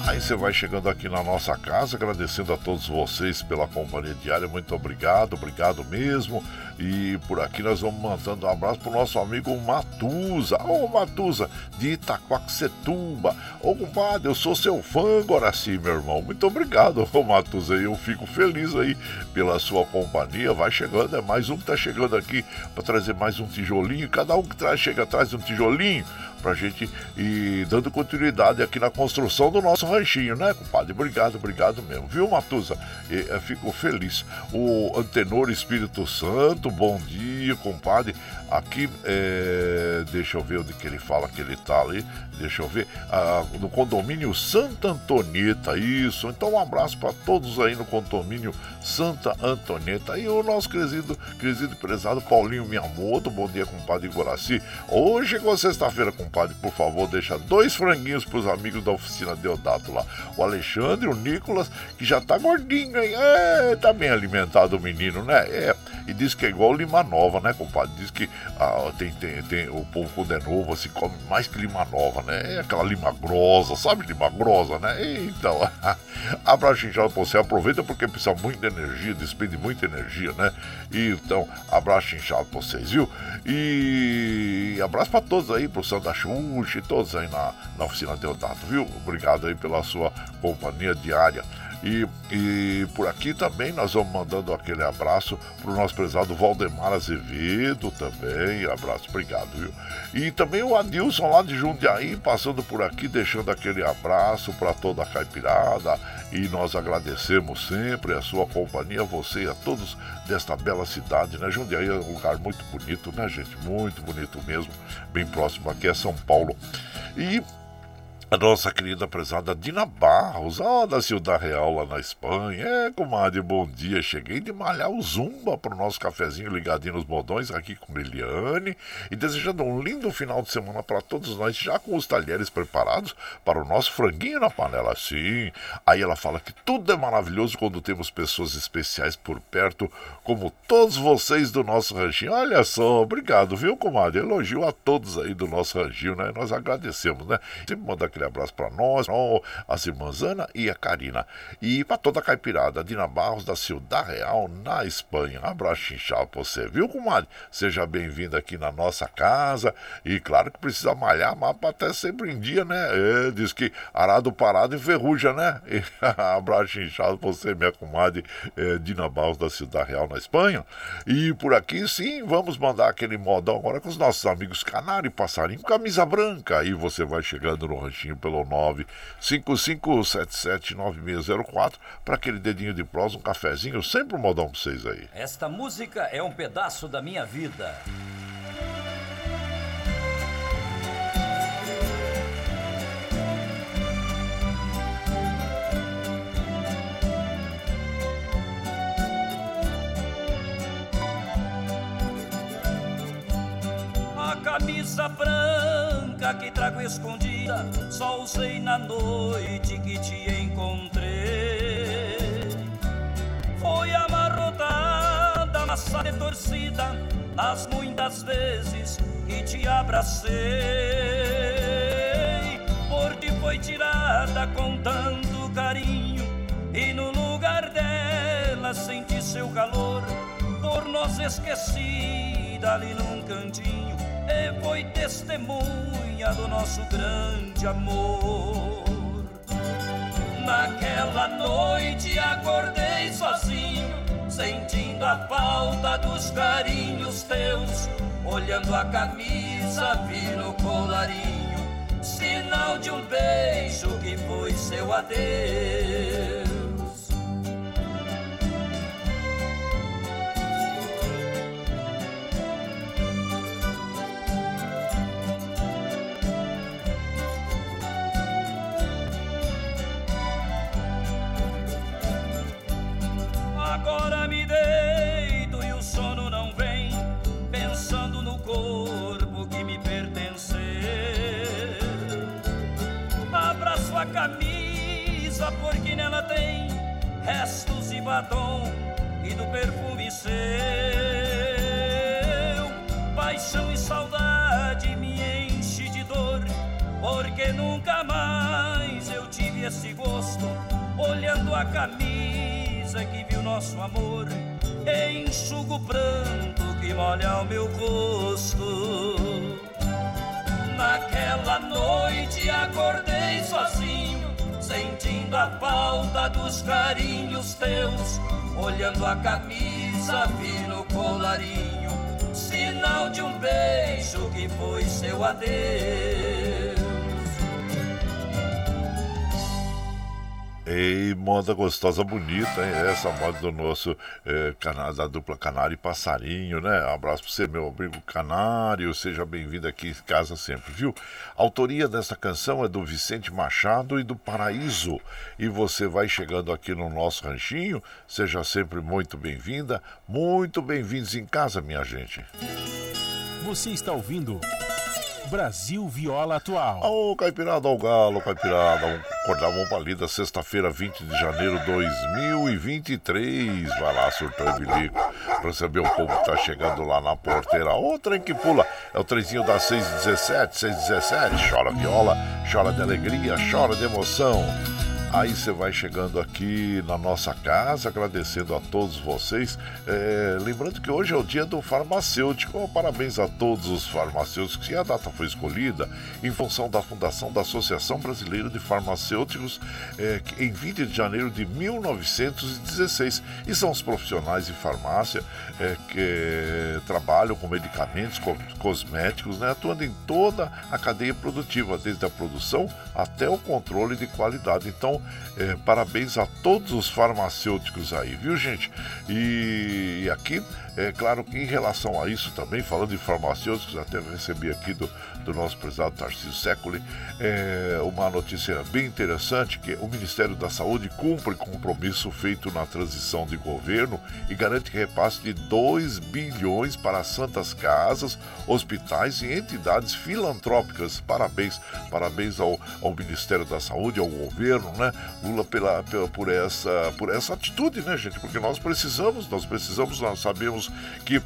Aí você vai chegando aqui na nossa casa, agradecendo a todos vocês pela companhia diária. Muito obrigado, obrigado mesmo. E por aqui nós vamos mandando um abraço pro nosso amigo Matusa. Ô Matusa, de Itaquaquecetuba. Ô compadre, eu sou seu fã sim, meu irmão. Muito obrigado, ô Matusa. Eu fico feliz aí pela sua companhia. Vai chegando, é mais um que tá chegando aqui para trazer mais um tijolinho. Cada um que traz, chega atrás de um tijolinho pra gente ir dando continuidade aqui na construção do nosso ranchinho, né, compadre? Obrigado, obrigado mesmo, viu, Matusa? Eu fico feliz. O Antenor Espírito Santo, bom dia, compadre. Aqui, é, deixa eu ver onde que ele fala que ele tá ali. Deixa eu ver. Ah, no condomínio Santa Antonieta, isso. Então, um abraço para todos aí no condomínio Santa Antonieta. E o nosso querido, querido prezado Paulinho Miyamoto. Bom dia, compadre Guaraci. Hoje, com sexta-feira, compadre, por favor, deixa dois franguinhos pros amigos da oficina Deodato lá. O Alexandre, o Nicolas, que já tá gordinho aí. É, tá bem alimentado o menino, né? É. E diz que é igual Lima Nova, né, compadre? Diz que ah, tem, tem, tem, o povo quando é novo, assim, come mais que lima nova, né? É aquela lima grossa, sabe lima grossa, né? Então, abraço inchado pra você, aproveita porque precisa muita energia, despende muita energia, né? E, então, abraço inchado pra vocês, viu? E abraço pra todos aí, pro Santa E todos aí na, na oficina Deodato, viu? Obrigado aí pela sua companhia diária. E, e por aqui também nós vamos mandando aquele abraço para o nosso prezado Valdemar Azevedo também. Abraço, obrigado, viu? E também o Adilson lá de Jundiaí passando por aqui, deixando aquele abraço para toda a caipirada. E nós agradecemos sempre a sua companhia, você e a todos desta bela cidade, né? Jundiaí é um lugar muito bonito, né, gente? Muito bonito mesmo. Bem próximo aqui é São Paulo. E a nossa querida prezada Dina Barros, ó, da Ciudad Real lá na Espanha. É, comadre, bom dia. Cheguei de malhar o Zumba pro nosso cafezinho ligadinho nos modões aqui com Eliane e desejando um lindo final de semana para todos nós, já com os talheres preparados para o nosso franguinho na panela. Sim. Aí ela fala que tudo é maravilhoso quando temos pessoas especiais por perto, como todos vocês do nosso ranchinho. Olha só, obrigado, viu, comadre? Elogio a todos aí do nosso ranchinho, né? Nós agradecemos, né? Sempre manda aquele abraço para nós, as irmãs Ana e a Karina. E para toda a caipirada, Dina Barros da Ciudad Real, na Espanha. Um abraço inchado pra você, viu, comadre? Seja bem-vindo aqui na nossa casa. E claro que precisa malhar, mas até sempre em dia, né? É, diz que arado parado enferruja, né? E, abraço inchado pra você, minha comadre é, Dina Barros da Ciudad Real, na Espanha. E por aqui, sim, vamos mandar aquele modão agora com os nossos amigos Canário e Passarinho, camisa branca. Aí você vai chegando no ranchinho pelo 955779604 para aquele dedinho de prosa, um cafezinho, sempre um modão para vocês aí. Esta música é um pedaço da minha vida. camisa branca que trago escondida, só usei na noite que te encontrei. Foi amarrotada, massa de torcida, nas muitas vezes que te abracei. Por foi tirada com tanto carinho, e no lugar dela senti seu calor, por nós esquecida ali num cantinho e foi testemunha do nosso grande amor. Naquela noite acordei sozinho, sentindo a falta dos carinhos teus. Olhando a camisa, vi no colarinho, sinal de um beijo que foi seu adeus. Sua camisa, porque nela tem restos de batom e do perfume seu. Paixão e saudade me enche de dor, porque nunca mais eu tive esse gosto. Olhando a camisa que nosso amor, enxugo o pranto que molha o meu rosto. Naquela noite acordei sozinho, sentindo a falta dos carinhos teus. Olhando a camisa, vi no colarinho, sinal de um beijo que foi seu adeus. Ei, moda gostosa, bonita, hein? Essa moda do nosso é, canal, da dupla Canário e Passarinho, né? Abraço para você, meu amigo Canário. Seja bem-vindo aqui em casa sempre, viu? A autoria dessa canção é do Vicente Machado e do Paraíso. E você vai chegando aqui no nosso ranchinho. Seja sempre muito bem-vinda, muito bem-vindos em casa, minha gente. Você está ouvindo. Brasil Viola Atual. Ô, Caipirada ao Galo, Caipirada, um acordar pra lida, sexta-feira, 20 de janeiro de 2023. Vai lá, surtou bilico, pra saber o povo que tá chegando lá na porteira. Ô, trem que pula, é o trenzinho das 6h17, 6h17. Chora viola, chora de alegria, chora de emoção. Aí você vai chegando aqui na nossa casa, agradecendo a todos vocês. É, lembrando que hoje é o dia do farmacêutico. parabéns a todos os farmacêuticos. E a data foi escolhida em função da fundação da Associação Brasileira de Farmacêuticos é, em 20 de janeiro de 1916. E são os profissionais de farmácia é, que trabalham com medicamentos, com cosméticos, né, atuando em toda a cadeia produtiva, desde a produção até o controle de qualidade. Então, é, parabéns a todos os farmacêuticos aí, viu, gente? E, e aqui, é claro que em relação a isso também, falando de farmacêuticos, até recebi aqui do, do nosso prezado Tarcísio Séculi, é, uma notícia bem interessante que o Ministério da Saúde cumpre compromisso feito na transição de governo e garante repasse de 2 bilhões para santas casas, hospitais e entidades filantrópicas. Parabéns, parabéns ao, ao Ministério da Saúde, ao governo, né? Lula pela, pela, por, essa, por essa atitude, né, gente? Porque nós precisamos, nós precisamos, nós sabemos que eh,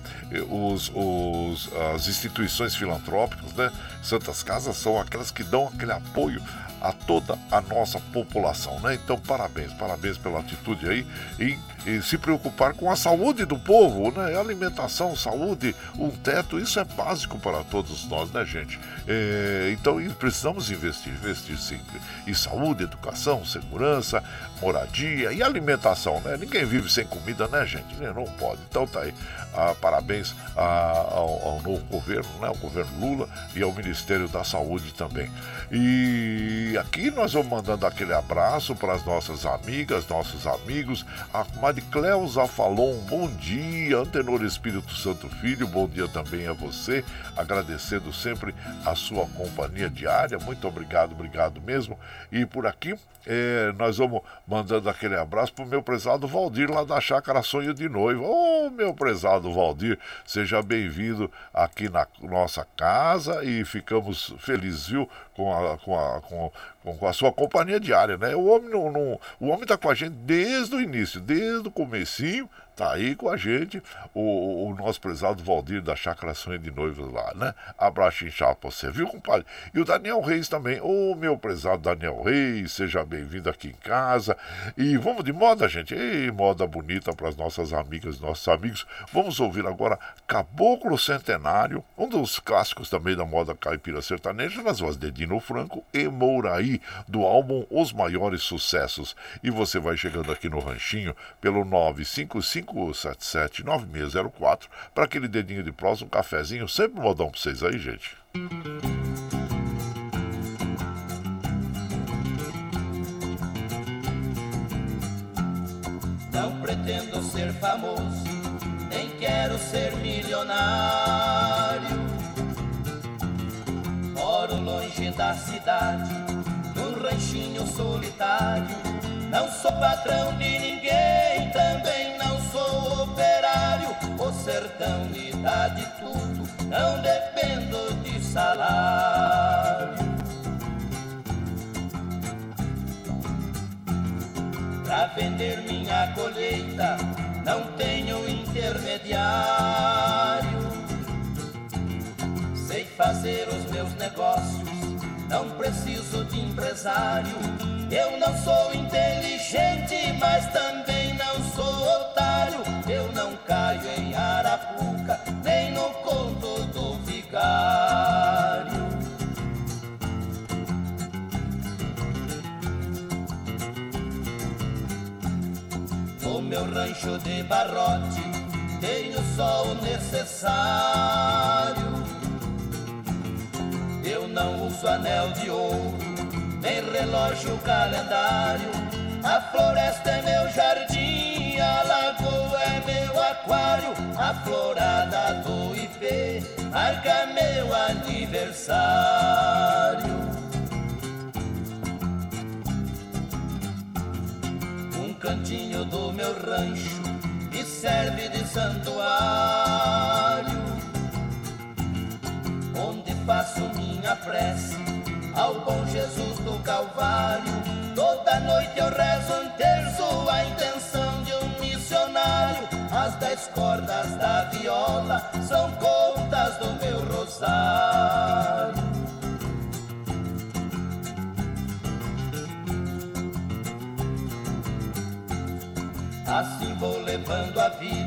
os, os, as instituições filantrópicas, né? Santas Casas são aquelas que dão aquele apoio a toda a nossa população, né? Então, parabéns, parabéns pela atitude aí em se preocupar com a saúde do povo, né? Alimentação, saúde, um teto, isso é básico para todos nós, né, gente? É, então, precisamos investir, investir sempre em saúde, educação, segurança, moradia e alimentação, né? Ninguém vive sem comida, né, gente? Não pode. Então, tá aí. Ah, parabéns ao, ao novo governo, né? Ao governo Lula e ao Ministério da Saúde também. E E aqui nós vamos mandando aquele abraço para as nossas amigas, nossos amigos. A comadre Cleusa Falon, bom dia. Antenor Espírito Santo Filho, bom dia também a você. Agradecendo sempre a sua companhia diária. Muito obrigado, obrigado mesmo. E por aqui é, nós vamos mandando aquele abraço para o meu prezado Valdir, lá da Chácara Sonho de Noiva. Ô, oh, meu prezado Valdir, seja bem-vindo aqui na nossa casa e ficamos felizes, viu, com a, com a, com, com a sua companhia diária, né? O homem não, não o homem está com a gente desde o início, desde o comecinho, Tá aí com a gente o, o nosso prezado Valdir da Chácara Sonho de Noivas lá, né? Abraço inchado pra você, viu, compadre? E o Daniel Reis também. Ô, meu prezado Daniel Reis, seja bem-vindo aqui em casa. E vamos de moda, gente. Ei, moda bonita para as nossas amigas, nossos amigos. Vamos ouvir agora Caboclo Centenário, um dos clássicos também da moda caipira sertaneja, nas vozes de Dino Franco e Mouraí, do álbum Os Maiores Sucessos. E você vai chegando aqui no Ranchinho pelo 955 35779604 para aquele dedinho de prosa, um cafezinho, sempre modão para vocês aí, gente. Não pretendo ser famoso, nem quero ser milionário. Moro longe da cidade, num ranchinho solitário. Não sou patrão de ninguém, também sertão me dá de tudo, não dependo de salário. Pra vender minha colheita, não tenho intermediário. Sei fazer os meus negócios, não preciso de empresário. Eu não sou inteligente, mas também não sou meu rancho de barrote, tenho só o necessário. Eu não uso anel de ouro, nem relógio calendário. A floresta é meu jardim, a lagoa é meu aquário. A florada do IP marca meu aniversário. Cantinho do meu rancho me serve de santuário onde faço minha prece ao bom Jesus do Calvário. Toda noite eu rezo um terço, a intenção de um missionário. As dez cordas da viola são contas do meu rosário.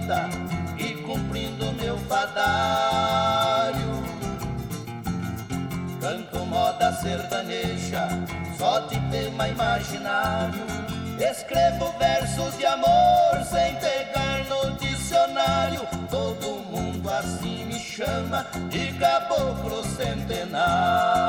Vida e cumprindo meu fadário. Canto moda sertaneja, só de tema imaginário. Escrevo versos de amor sem pegar no dicionário. Todo mundo assim me chama de caboclo centenário.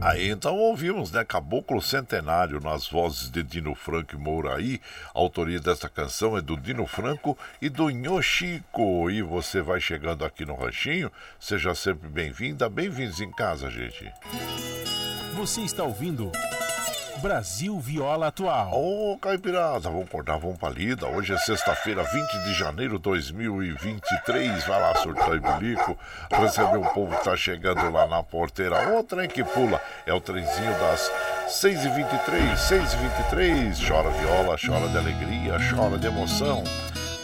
Aí então ouvimos, né? Caboclo Centenário nas vozes de Dino Franco e Mouraí. A autoria desta canção é do Dino Franco e do Nhochico. E você vai chegando aqui no Ranchinho, seja sempre bem-vinda, bem-vindos em casa, gente. Você está ouvindo. Brasil Viola Atual. Ô, oh, Caipirada, vamos cortar, vamos pra lida. Hoje é sexta-feira, 20 de janeiro de 2023. Vai lá, surtar e bilico. Receber o povo que tá chegando lá na porteira. Ô, trem que pula. É o trenzinho das 6h23, 6h23. Chora viola, chora de alegria, chora de emoção.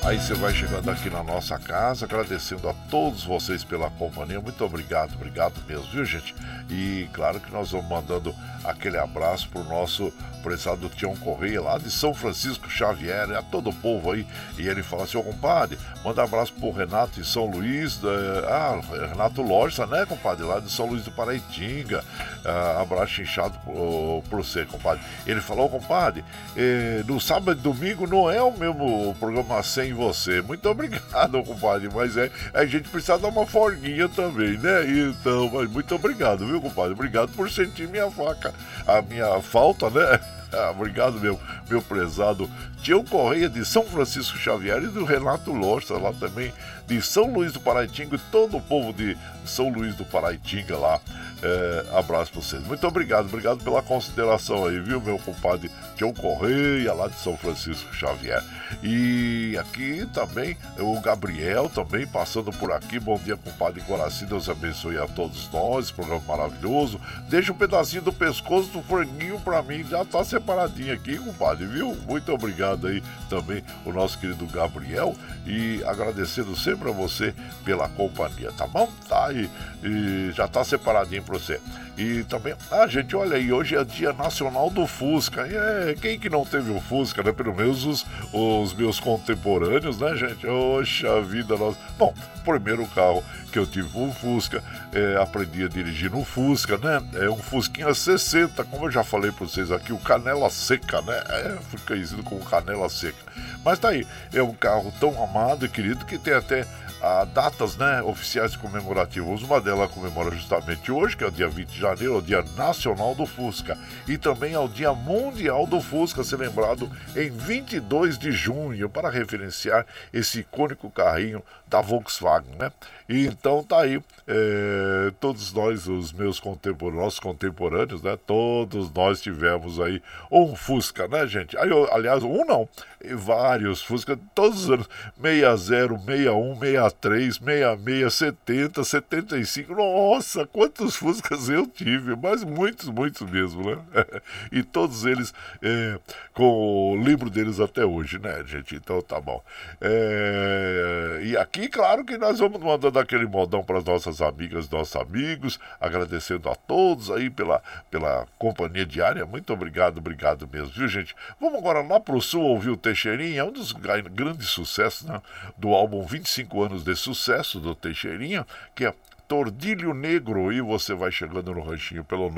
Aí você vai chegando aqui na nossa casa, agradecendo a todos vocês pela companhia. Muito obrigado, obrigado mesmo, viu, gente? E claro que nós vamos mandando aquele abraço pro nosso prezado Tião Correia, lá de São Francisco Xavier, a todo o povo aí. E ele fala assim: Ô compadre, manda abraço pro Renato em São Luís, da, ah, Renato Loja, né, compadre, lá de São Luís do Paraitinga. Ah, abraço inchado pro, pro você, compadre. Ele falou: compadre, eh, no sábado e domingo não é o mesmo programa sem você. Muito obrigado, compadre. Mas é, a gente precisa dar uma folguinha também, né? Então, mas muito obrigado, viu, compadre? Obrigado por sentir minha faca, a minha falta, né? Ah, obrigado, meu, meu prezado Tião Correia de São Francisco Xavier e do Renato Locha, lá também de São Luís do Paraitinga e todo o povo de São Luís do Paraitinga lá. É, abraço pra vocês. Muito obrigado, obrigado pela consideração aí, viu, meu compadre Tião Correia, lá de São Francisco Xavier. E aqui também o Gabriel, também passando por aqui. Bom dia, compadre Guaraci. Deus abençoe a todos nós. Programa maravilhoso. Deixa um pedacinho do pescoço do franguinho pra mim. Já tá separadinho aqui, compadre, viu? Muito obrigado aí também o nosso querido Gabriel. E agradecendo sempre a você pela companhia, tá bom? Tá aí. E já tá separadinho pra você. E também, ah, gente, olha aí, hoje é dia nacional do Fusca. E é, quem que não teve o Fusca, né? Pelo menos os, os meus contemporâneos, né, gente? Oxa vida, nós. Bom, primeiro carro que eu tive um Fusca, é, aprendi a dirigir no Fusca, né? É um Fusquinha 60, como eu já falei para vocês aqui, o Canela Seca, né? É, fui conhecido como Canela Seca. Mas tá aí, é um carro tão amado e querido que tem até a datas né, oficiais comemorativas. Uma delas comemora justamente hoje, que é o dia 20 de janeiro, é o Dia Nacional do Fusca. E também é o Dia Mundial do Fusca, ser lembrado em 22 de junho, para referenciar esse icônico carrinho da Volkswagen, né? E então tá aí, é, todos nós, os meus contemporâneos, nossos contemporâneos, né? Todos nós tivemos aí um Fusca, né, gente? Aí, aliás, um não, vários Fusca, todos os anos, 60, 61, 63, 66, 70, 75, nossa, quantos Fuscas eu tive, mas muitos, muitos mesmo, né? e todos eles é, com o livro deles até hoje, né, gente? Então tá bom. É, e aqui aqui, claro que nós vamos mandando aquele modão para as nossas amigas, nossos amigos, agradecendo a todos aí pela, pela companhia diária. Muito obrigado, obrigado mesmo, viu, gente? Vamos agora lá para o sul ouvir o Teixeirinha, um dos grandes sucessos né, do álbum 25 anos de sucesso do Teixeirinha, que é Tordilho Negro e você vai chegando no ranchinho pelo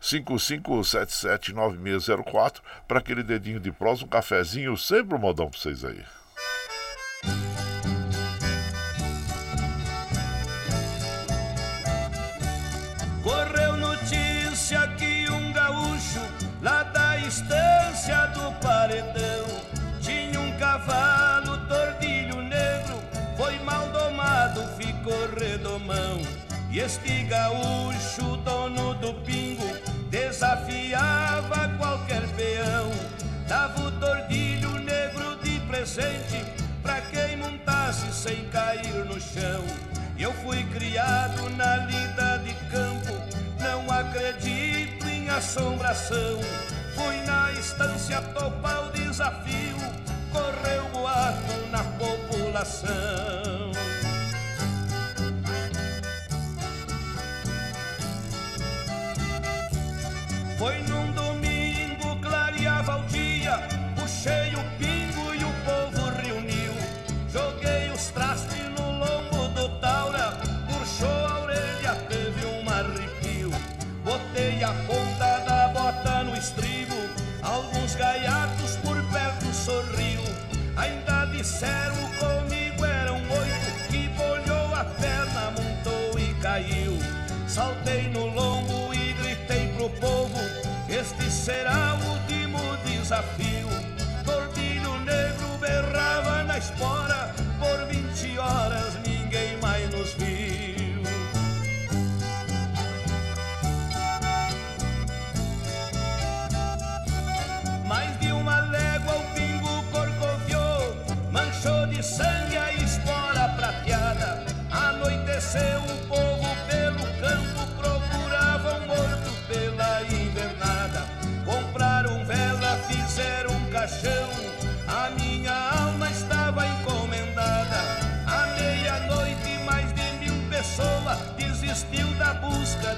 955779604 para aquele dedinho de prosa, um cafezinho, sempre um modão para vocês aí. E este gaúcho, dono do pingo, desafiava qualquer peão. Dava o tordilho negro de presente pra quem montasse sem cair no chão. Eu fui criado na lida de campo, não acredito em assombração. Fui na estância topar o desafio, correu boato na população. Foi num desafio. Gordilho negro berrava na espora,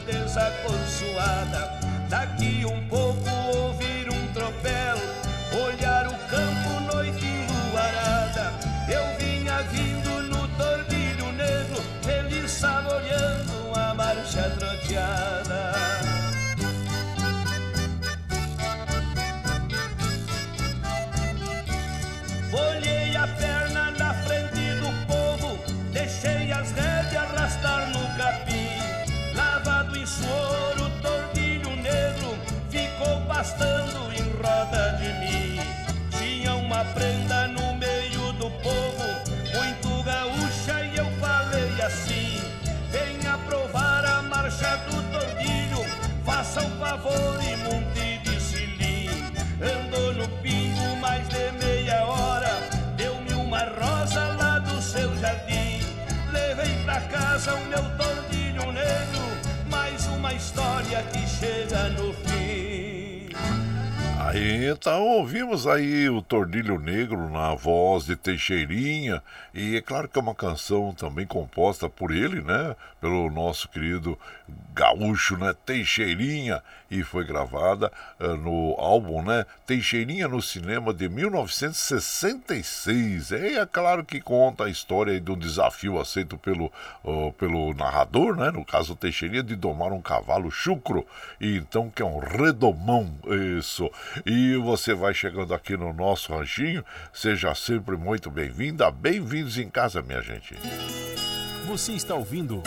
tristeza consoada. Daqui um pouco ouvir um tropel pavor e monte de cilim. Andou no pingo mais de meia hora, deu-me uma rosa lá do seu jardim. Levei pra casa o meu tordilho negro, mais uma história que chega no fim. Aí então ouvimos aí o Tordilho Negro na voz de Teixeirinha e é claro que é uma canção também composta por ele, né? Pelo nosso querido gaúcho, né? Teixeirinha e foi gravada uh, no álbum, né? Teixeirinha no cinema de 1966. E é claro que conta a história um desafio aceito pelo, uh, pelo narrador, né? No caso Teixeirinha de domar um cavalo chucro e então que é um redomão, isso. E você vai chegando aqui no nosso ranchinho, seja sempre muito bem-vinda, bem-vindos em casa, minha gente. Você está ouvindo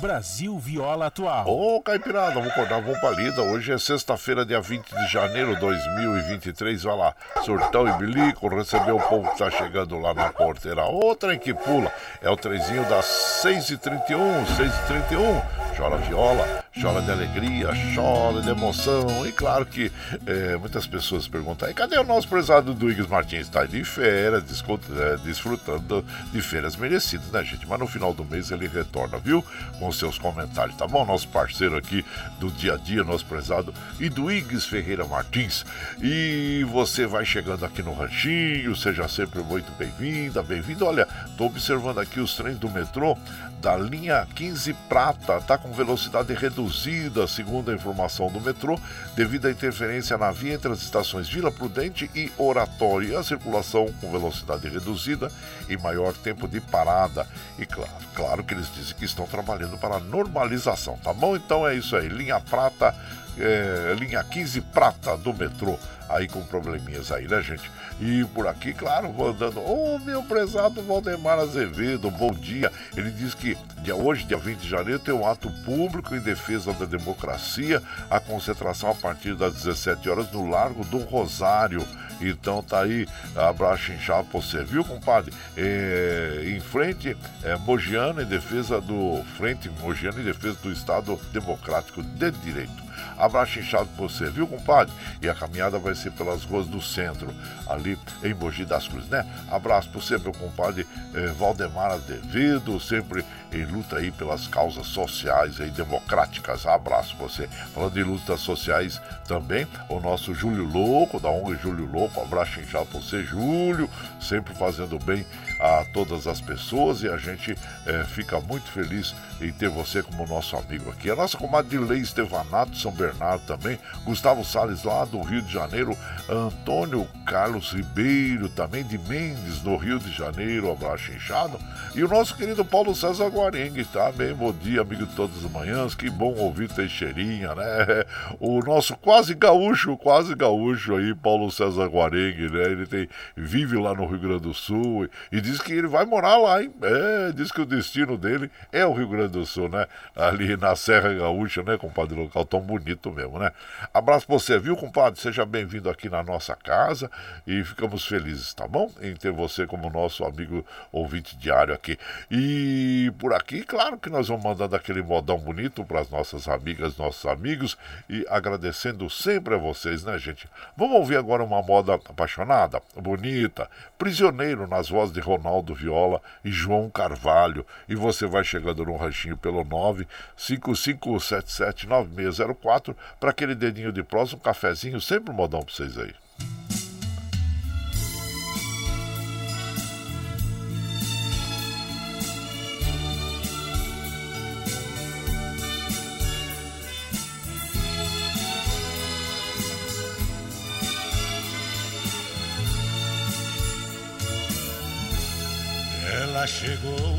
Brasil Viola Atual. Ô, Caipirada, vamos acordar, vamos pra lida. Hoje é sexta-feira, dia 20 de janeiro de 2023. Vai lá, surtão e bilico, receber o povo que tá chegando lá na porteira. Outra em que pula. É o trezinho das 6h31, 6h31. Chora viola, chora de alegria, chora de emoção. E claro que é, muitas pessoas perguntam: cadê o nosso prezado Duígues Martins? Está de férias, é, desfrutando de férias merecidas, né, gente? Mas no final do mês ele retorna, viu? Com seus comentários, tá bom? Nosso parceiro aqui do dia a dia, nosso prezado Iduígues Ferreira Martins. E você vai chegando aqui no Ranchinho, seja sempre muito bem-vinda, bem-vindo. Olha, tô observando aqui os trens do metrô da linha 15 Prata, tá com velocidade reduzida, segundo a informação do metrô, devido à interferência na via entre as estações Vila Prudente e Oratório. A circulação com velocidade reduzida e maior tempo de parada. E claro, claro que eles dizem que estão trabalhando para normalização, tá bom? Então é isso aí, linha prata, é, linha 15 prata do metrô, aí com probleminhas aí, né, gente? E por aqui, claro, mandando, ô oh, meu prezado Valdemar Azevedo, bom dia. Ele diz que dia hoje, dia 20 de janeiro, tem um ato público em defesa da democracia, a concentração a partir das 17 horas no Largo do Rosário. Então tá aí, abraço inchado pra você, viu, compadre? É, em frente, é, Mogiano em defesa do. Frente Mogiano em defesa do Estado Democrático de Direito. Abraço inchado pra você, viu, compadre? E a caminhada vai ser pelas ruas do centro, ali em Mogi das Cruzes, né? Abraço pra você, meu compadre eh, Valdemar Azevedo, sempre em luta aí pelas causas sociais e democráticas. Abraço pra você. Falando em lutas sociais também, o nosso Júlio Louco, da ONG Júlio Louco, abraço inchado pra você, Júlio, sempre fazendo bem a todas as pessoas e a gente eh, fica muito feliz em ter você como nosso amigo aqui. A nossa comadre Dilei Estevanato, São Bernardo também, Gustavo Salles lá do Rio de Janeiro, Antônio Carlos Ribeiro também de Mendes, no Rio de Janeiro, abraço inchado. E o nosso querido Paulo César Guarengue, tá? Bem, bom dia, amigo de todas as manhãs, que bom ouvir Teixeirinha, né? O nosso quase gaúcho, quase gaúcho aí, Paulo César Guarengue, né? Ele tem, vive lá no Rio Grande do Sul e diz que ele vai morar lá, hein? É, diz que o destino dele é o Rio Grande do Sul, né? Ali na Serra Gaúcha, né, compadre? Local tão bonito mesmo, né? Abraço pra você, viu, compadre? Seja bem-vindo aqui na nossa casa e ficamos felizes, tá bom? Em ter você como nosso amigo ouvinte diário aqui. E por aqui, claro que nós vamos mandando aquele modão bonito para as nossas amigas, nossos amigos e agradecendo sempre a vocês, né, gente? Vamos ouvir agora uma moda apaixonada, bonita, prisioneiro nas vozes de Ronaldo Viola e João Carvalho. E você vai chegando no ranchinho pelo 955779604 para aquele dedinho de próximo, um cafezinho, sempre um modão para vocês aí.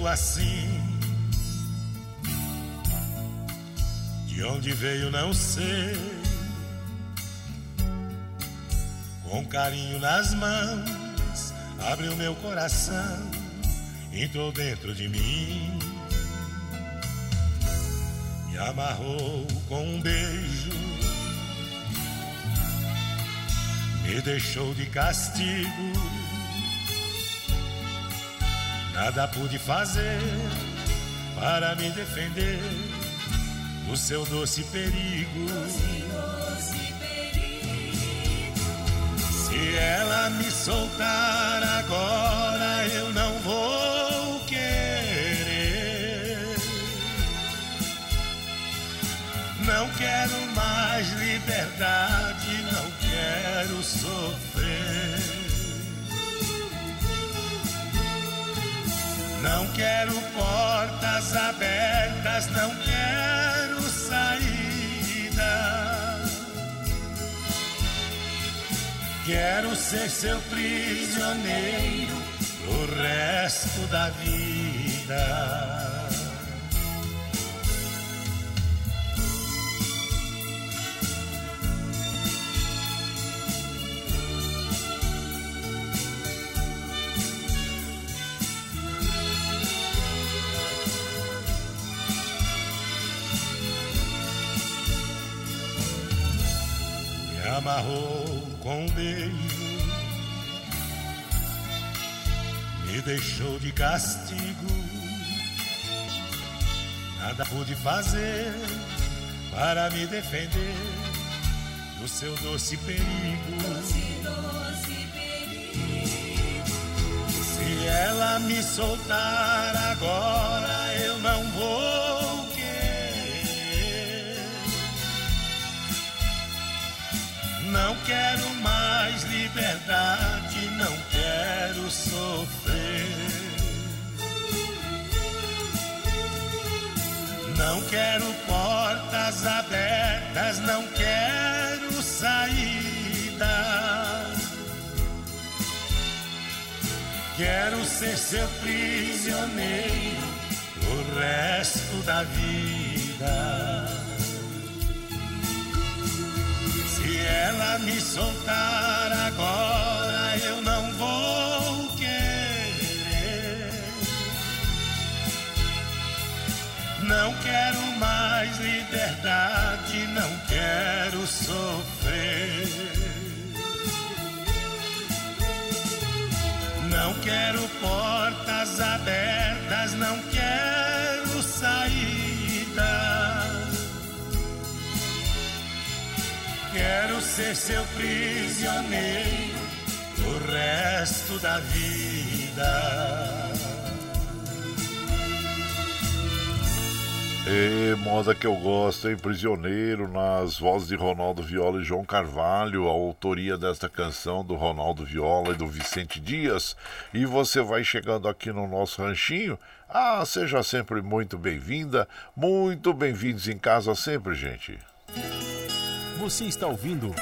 Assim. De onde veio, não sei. Com carinho nas mãos, abriu meu coração, entrou dentro de mim. Me amarrou com um beijo, me deixou de castigo Nada pude fazer para me defender. no seu doce perigo. Se ela me soltar agora, eu não vou querer. Não quero mais liberdade, não quero sofrer. Não quero portas abertas, não quero saída. Quero ser seu prisioneiro o resto da vida. Amarrou com um beijo, me deixou de castigo. Nada pude fazer para me defender do seu doce perigo. Doce, doce perigo. Se ela me soltar agora, Não quero mais liberdade, não quero sofrer. Não quero portas abertas, não quero saída. Quero ser seu prisioneiro o resto da vida. Ela me soltar agora, eu não vou querer. Não quero mais liberdade, não quero sofrer. Não quero portas abertas, não quero Quero ser seu prisioneiro o resto da vida. E moda que eu gosto, hein? Prisioneiro, nas vozes de Ronaldo Viola e João Carvalho, a autoria desta canção do Ronaldo Viola e do Vicente Dias. E você vai chegando aqui no nosso ranchinho. Ah, seja sempre muito bem-vinda, muito bem-vindos em casa sempre, gente. Você está ouvindo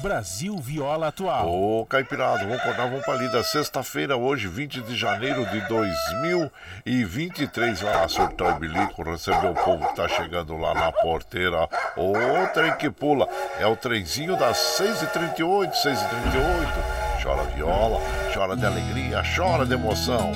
Brasil Viola Atual. Ô, Caipirado, vamos acordar, vamos pra lida. Sexta-feira, hoje, 20 de janeiro de 2023. Vai lá, surtar o bilico, receber o povo que tá chegando lá na porteira. O trem que pula. É o trenzinho das 6h38, 6h38. Chora viola, chora de alegria, chora de emoção.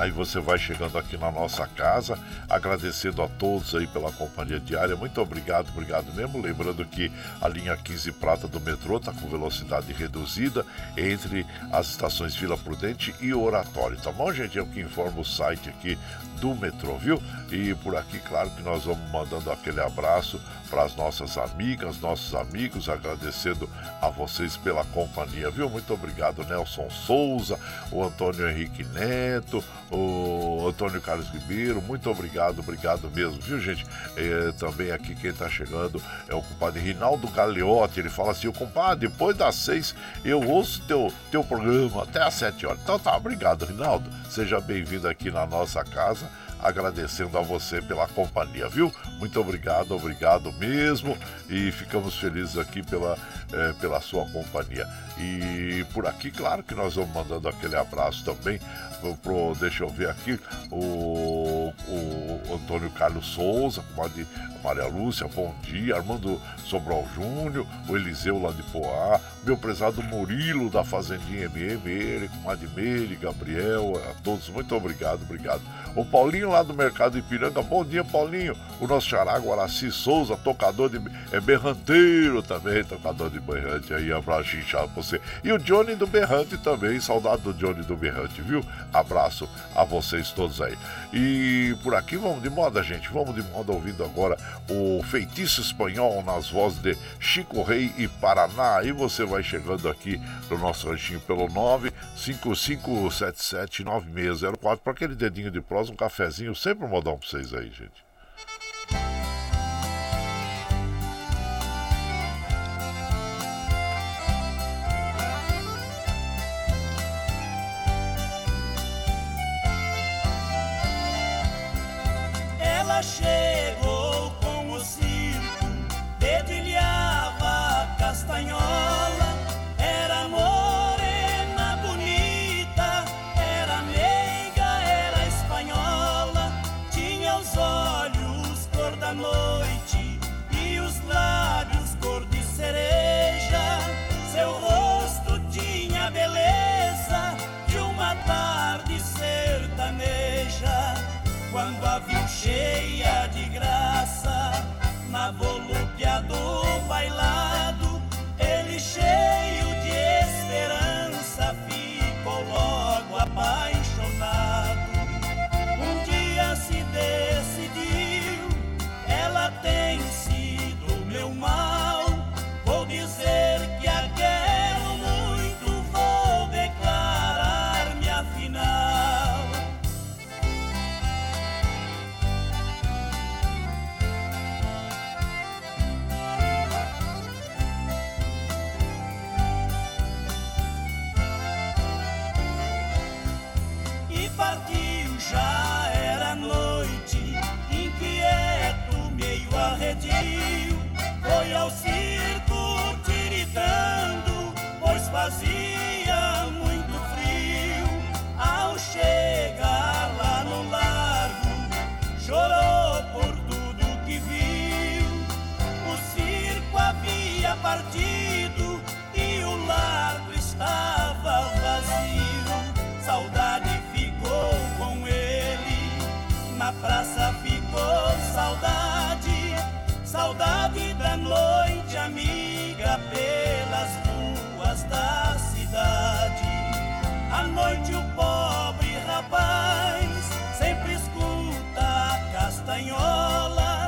Aí você vai chegando aqui na nossa casa, agradecendo a todos aí pela companhia diária. Muito obrigado, obrigado mesmo. Lembrando que a linha 15 Prata do metrô está com velocidade reduzida entre as estações Vila Prudente e Oratório. Tá bom, gente? É o que informa o site aqui do metrô, viu? E por aqui, claro que nós vamos mandando aquele abraço para as nossas amigas, nossos amigos, agradecendo a vocês pela companhia, viu? Muito obrigado, Nelson Souza, o Antônio Henrique Neto, o Antônio Carlos Ribeiro, muito obrigado, obrigado mesmo, viu, gente? Também aqui quem está chegando é o compadre Rinaldo Galeotti, ele fala assim, o compadre, depois das seis eu ouço teu, teu programa até às sete horas. Então tá, obrigado, Rinaldo. Seja bem-vindo aqui na nossa casa agradecendo a você pela companhia, viu? Muito obrigado, obrigado mesmo e ficamos felizes aqui pela, é, pela sua companhia. E por aqui, claro que nós vamos mandando aquele abraço também pro, deixa eu ver aqui, o, o Antônio Carlos Souza, a Maria Lúcia, bom dia, Armando Sobral Júnior, o Eliseu lá de Poá, meu prezado Murilo da Fazendinha MM, ele, com Admeire, Gabriel, a todos, muito obrigado, obrigado. O Paulinho lá do Mercado Ipiranga, bom dia Paulinho. O nosso xará Guaraci Souza, tocador de. é berranteiro também, tocador de berrante aí, abraço inchado pra você. E o Johnny do Berrante também, saudade do Johnny do Berrante, viu? Abraço a vocês todos aí. E por aqui vamos de moda, gente, vamos de moda ouvindo agora o Feitiço Espanhol nas vozes de Chico Rei e Paraná. E você vai chegando aqui no nosso ranchinho pelo 955779604 para aquele dedinho de prosa, um cafezinho, sempre um modão para vocês aí, gente. Ela na volúpia do bailado, partido e o largo estava vazio. Saudade ficou com ele, na praça ficou saudade, saudade da noite amiga pelas ruas da cidade. À noite o pobre rapaz sempre escuta a castanhola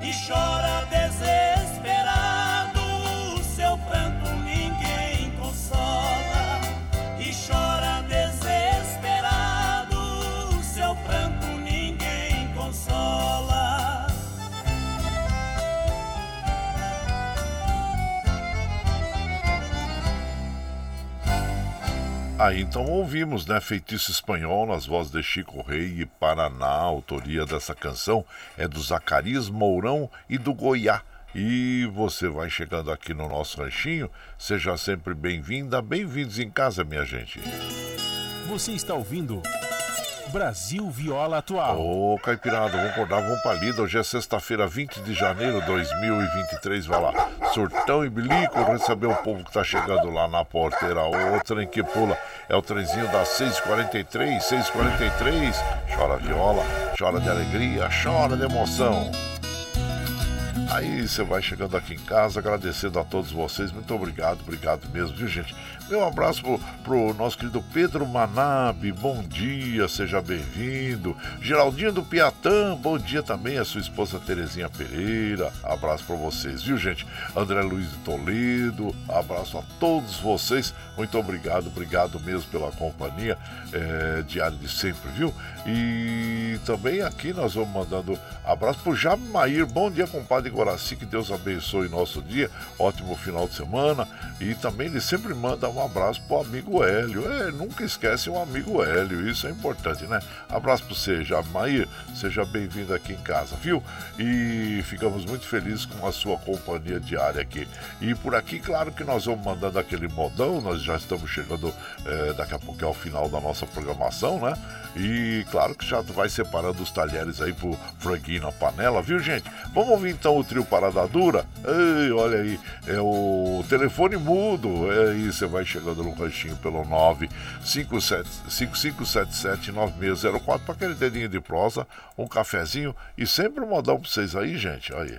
e chora Aí então ouvimos, né? Feitiço Espanhol nas vozes de Chico Rei e Paraná. A autoria dessa canção é do Zacarias Mourão e do Goiá. E você vai chegando aqui no nosso ranchinho, seja sempre bem-vinda, bem-vindos em casa, minha gente. Você está ouvindo Brasil Viola Atual. Ô, Caipirada, vamos acordar, vamos pra lida. Hoje é sexta-feira, 20 de janeiro de 2023. Vai lá, surtão e bilico, receber o povo que tá chegando lá na porteira. O trem que pula é o trenzinho das 6h43, 6h43. Chora viola, chora de alegria, chora de emoção. Aí você vai chegando aqui em casa, agradecendo a todos vocês. Muito obrigado, obrigado mesmo, viu, gente? Meu abraço pro, pro nosso querido Pedro Manabe, bom dia, seja bem-vindo. Geraldinho do Piatã, bom dia também, a sua esposa Terezinha Pereira. Abraço para vocês, viu, gente? André Luiz de Toledo, abraço a todos vocês. Muito obrigado, obrigado mesmo pela companhia é, diária de sempre, viu? E também aqui nós vamos mandando abraço pro Jamair. Bom dia, compadre Guaraci, que Deus abençoe nosso dia. Ótimo final de semana. E também ele sempre manda abraço pro amigo Hélio. É, nunca esquece o amigo Hélio, isso é importante, né? Abraço pro você, Jamair. Seja bem-vindo aqui em casa, viu? E ficamos muito felizes com a sua companhia diária aqui. E por aqui, claro que nós vamos mandando aquele modão, nós já estamos chegando é, daqui a pouco ao final da nossa programação, né? E claro que já vai separando os talheres aí pro franguinho na panela, viu, gente? Vamos ouvir então o trio Parada Dura. Ei, olha aí, é o telefone mudo. É aí, você vai chegando no ranchinho pelo 955779604 para aquele dedinho de prosa, um cafezinho e sempre um modão para vocês aí, gente. Aí.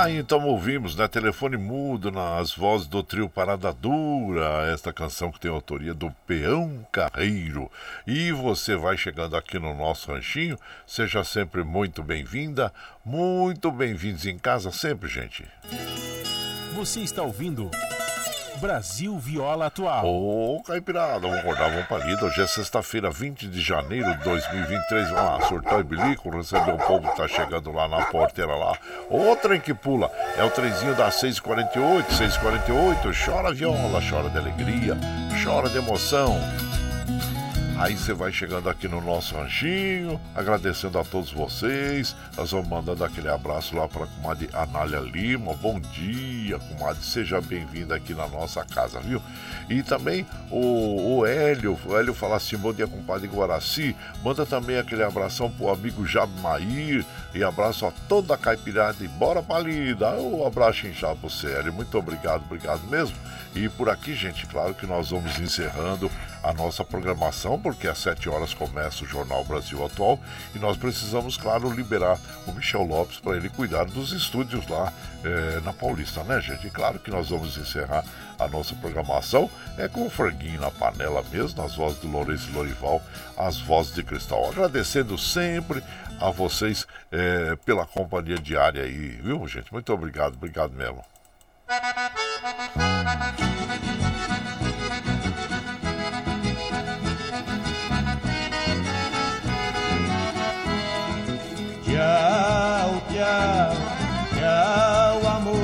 Aí então ouvimos, né? Telefone mudo nas vozes do trio Parada Dura, esta canção que tem autoria do Peão Carreiro. E você vai chegando aqui no nosso ranchinho, seja sempre muito bem-vinda, muito bem-vindos em casa sempre, gente. Você está ouvindo Brasil Viola Atual. Ô, oh, Caipirada, vamos acordar, vamos pra lida. Hoje é sexta-feira, 20 de janeiro de 2023. Vamos lá, surtar e bilico, receber o povo que tá chegando lá na porteira lá. Outra em que pula, é o trenzinho das 6h48, 6h48. Chora viola, chora de alegria, chora de emoção. Aí você vai chegando aqui no nosso ranchinho, agradecendo a todos vocês. Nós vamos mandando aquele abraço lá para a comadre Anália Lima. Bom dia, comadre. Seja bem-vinda aqui na nossa casa, viu? E também o, o Hélio, o Hélio fala assim: bom dia, compadre Guaraci. Manda também aquele abração pro amigo Jamair e abraço a toda a caipirada e bora pra lida. Um abraço inchado pro Hélio. Muito obrigado, obrigado mesmo. E por aqui, gente, claro que nós vamos encerrando a nossa programação, porque às 7 horas começa o Jornal Brasil Atual e nós precisamos, claro, liberar o Michel Lopes para ele cuidar dos estúdios lá é, na Paulista, né, gente? E claro que nós vamos encerrar a nossa programação é com o franguinho na panela mesmo, nas vozes do Lourenço Lorival, as vozes de cristal. Agradecendo sempre a vocês é, pela companhia diária aí, viu, gente? Muito obrigado, obrigado mesmo. Tchau, tchau, tchau, amor.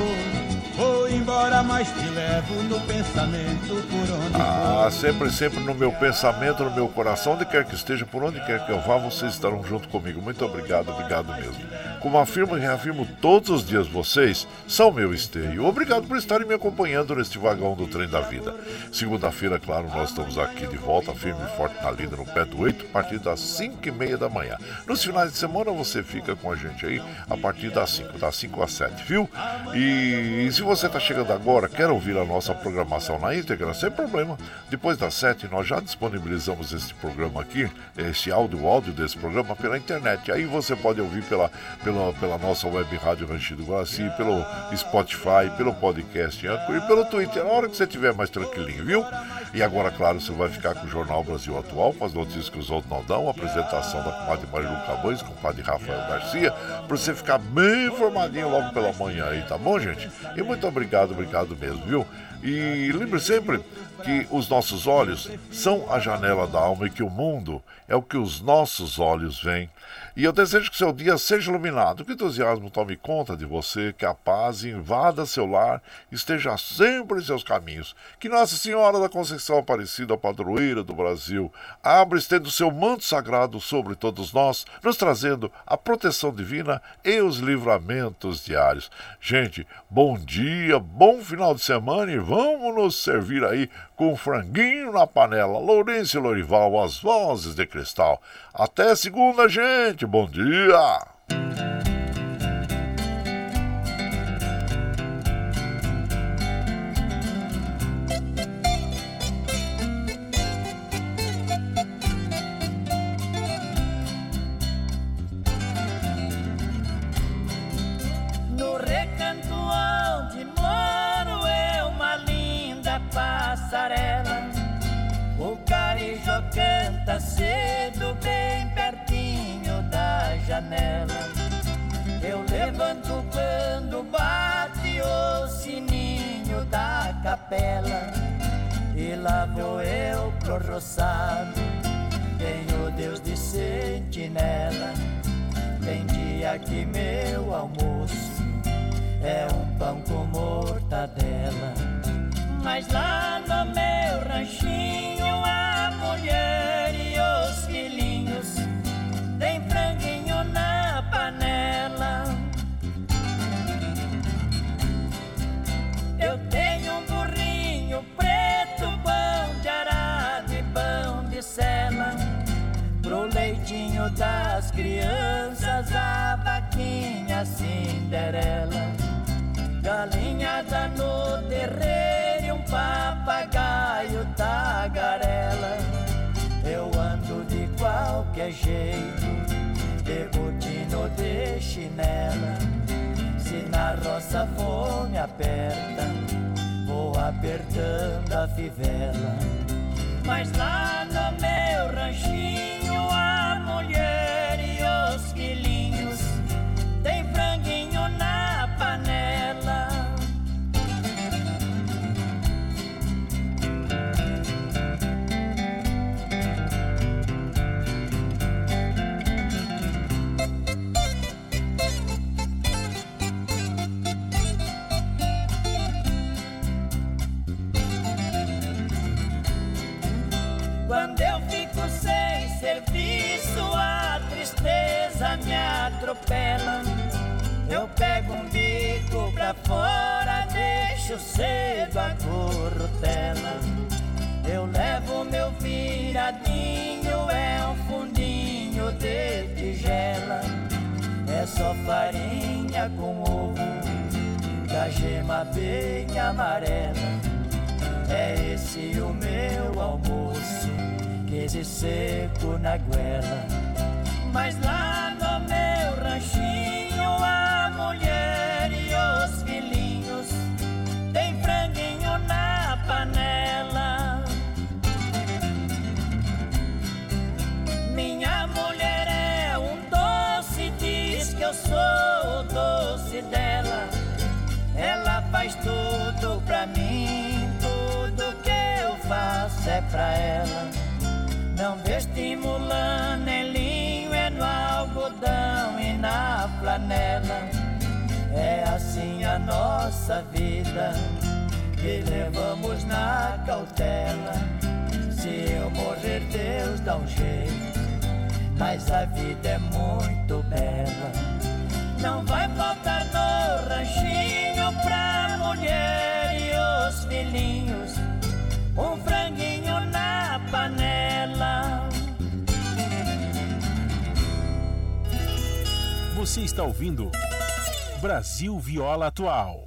Vou embora, mas te levo pensamento por onde Ah, sempre, sempre no meu pensamento, no meu coração, onde quer que esteja, por onde quer que eu vá, vocês estarão junto comigo. Muito obrigado, obrigado mesmo. Como afirmo e reafirmo todos os dias, vocês são meu esteio. Obrigado por estarem me acompanhando neste vagão do trem da vida. Segunda-feira, claro, nós estamos aqui de volta, firme e forte na lida, no pé do 8, a partir das 5 e meia da manhã. Nos finais de semana, você fica com a gente aí a partir das 5, das 5 às 7, viu? E, e se você está chegando agora, quer ouvir a nossa programação na íntegra, sem problema. Depois das 7, nós já disponibilizamos este programa aqui, esse áudio, o áudio desse programa pela internet. Aí você pode ouvir pela, pela, pela nossa web rádio Ranchido Guaraci, pelo Spotify, pelo podcast e pelo Twitter, na hora que você estiver mais tranquilinho, viu? E agora, claro, você vai ficar com o Jornal Brasil Atual, com as notícias que os outros não dão, a apresentação da comadre Marilu Cabães com o padre Rafael Garcia, para você ficar bem informadinho logo pela manhã aí, tá bom, gente? E muito obrigado, obrigado mesmo, viu? E lembre sempre que os nossos olhos são a janela da alma e que o mundo é o que os nossos olhos veem. E eu desejo que seu dia seja iluminado, que o entusiasmo tome conta de você, que a paz invada seu lar, esteja sempre em seus caminhos. Que Nossa Senhora da Conceição Aparecida, padroeira do Brasil, abra estendo seu manto sagrado sobre todos nós, nos trazendo a proteção divina e os livramentos diários. Gente, bom dia, bom final de semana e vamos nos servir aí com franguinho na panela. Lourenço Lorival, as vozes de cristal. Até segunda, gente. Bom dia. Capela. E lá vou eu pro roçado, tenho Deus de sentinela. Tem dia que meu almoço é um pão com mortadela. Mas lá no meu ranchinho a mulher e os filhinhos tem franguinho crianças, a vaquinha Cinderela. Galinhada no terreiro e um papagaio tagarela. Eu ando de qualquer jeito, de botina de chinela. Se na roça fome aperta, vou apertando a fivela. Mas lá no meu ranchinho, ouvindo Brasil Viola Atual.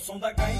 som da gaita.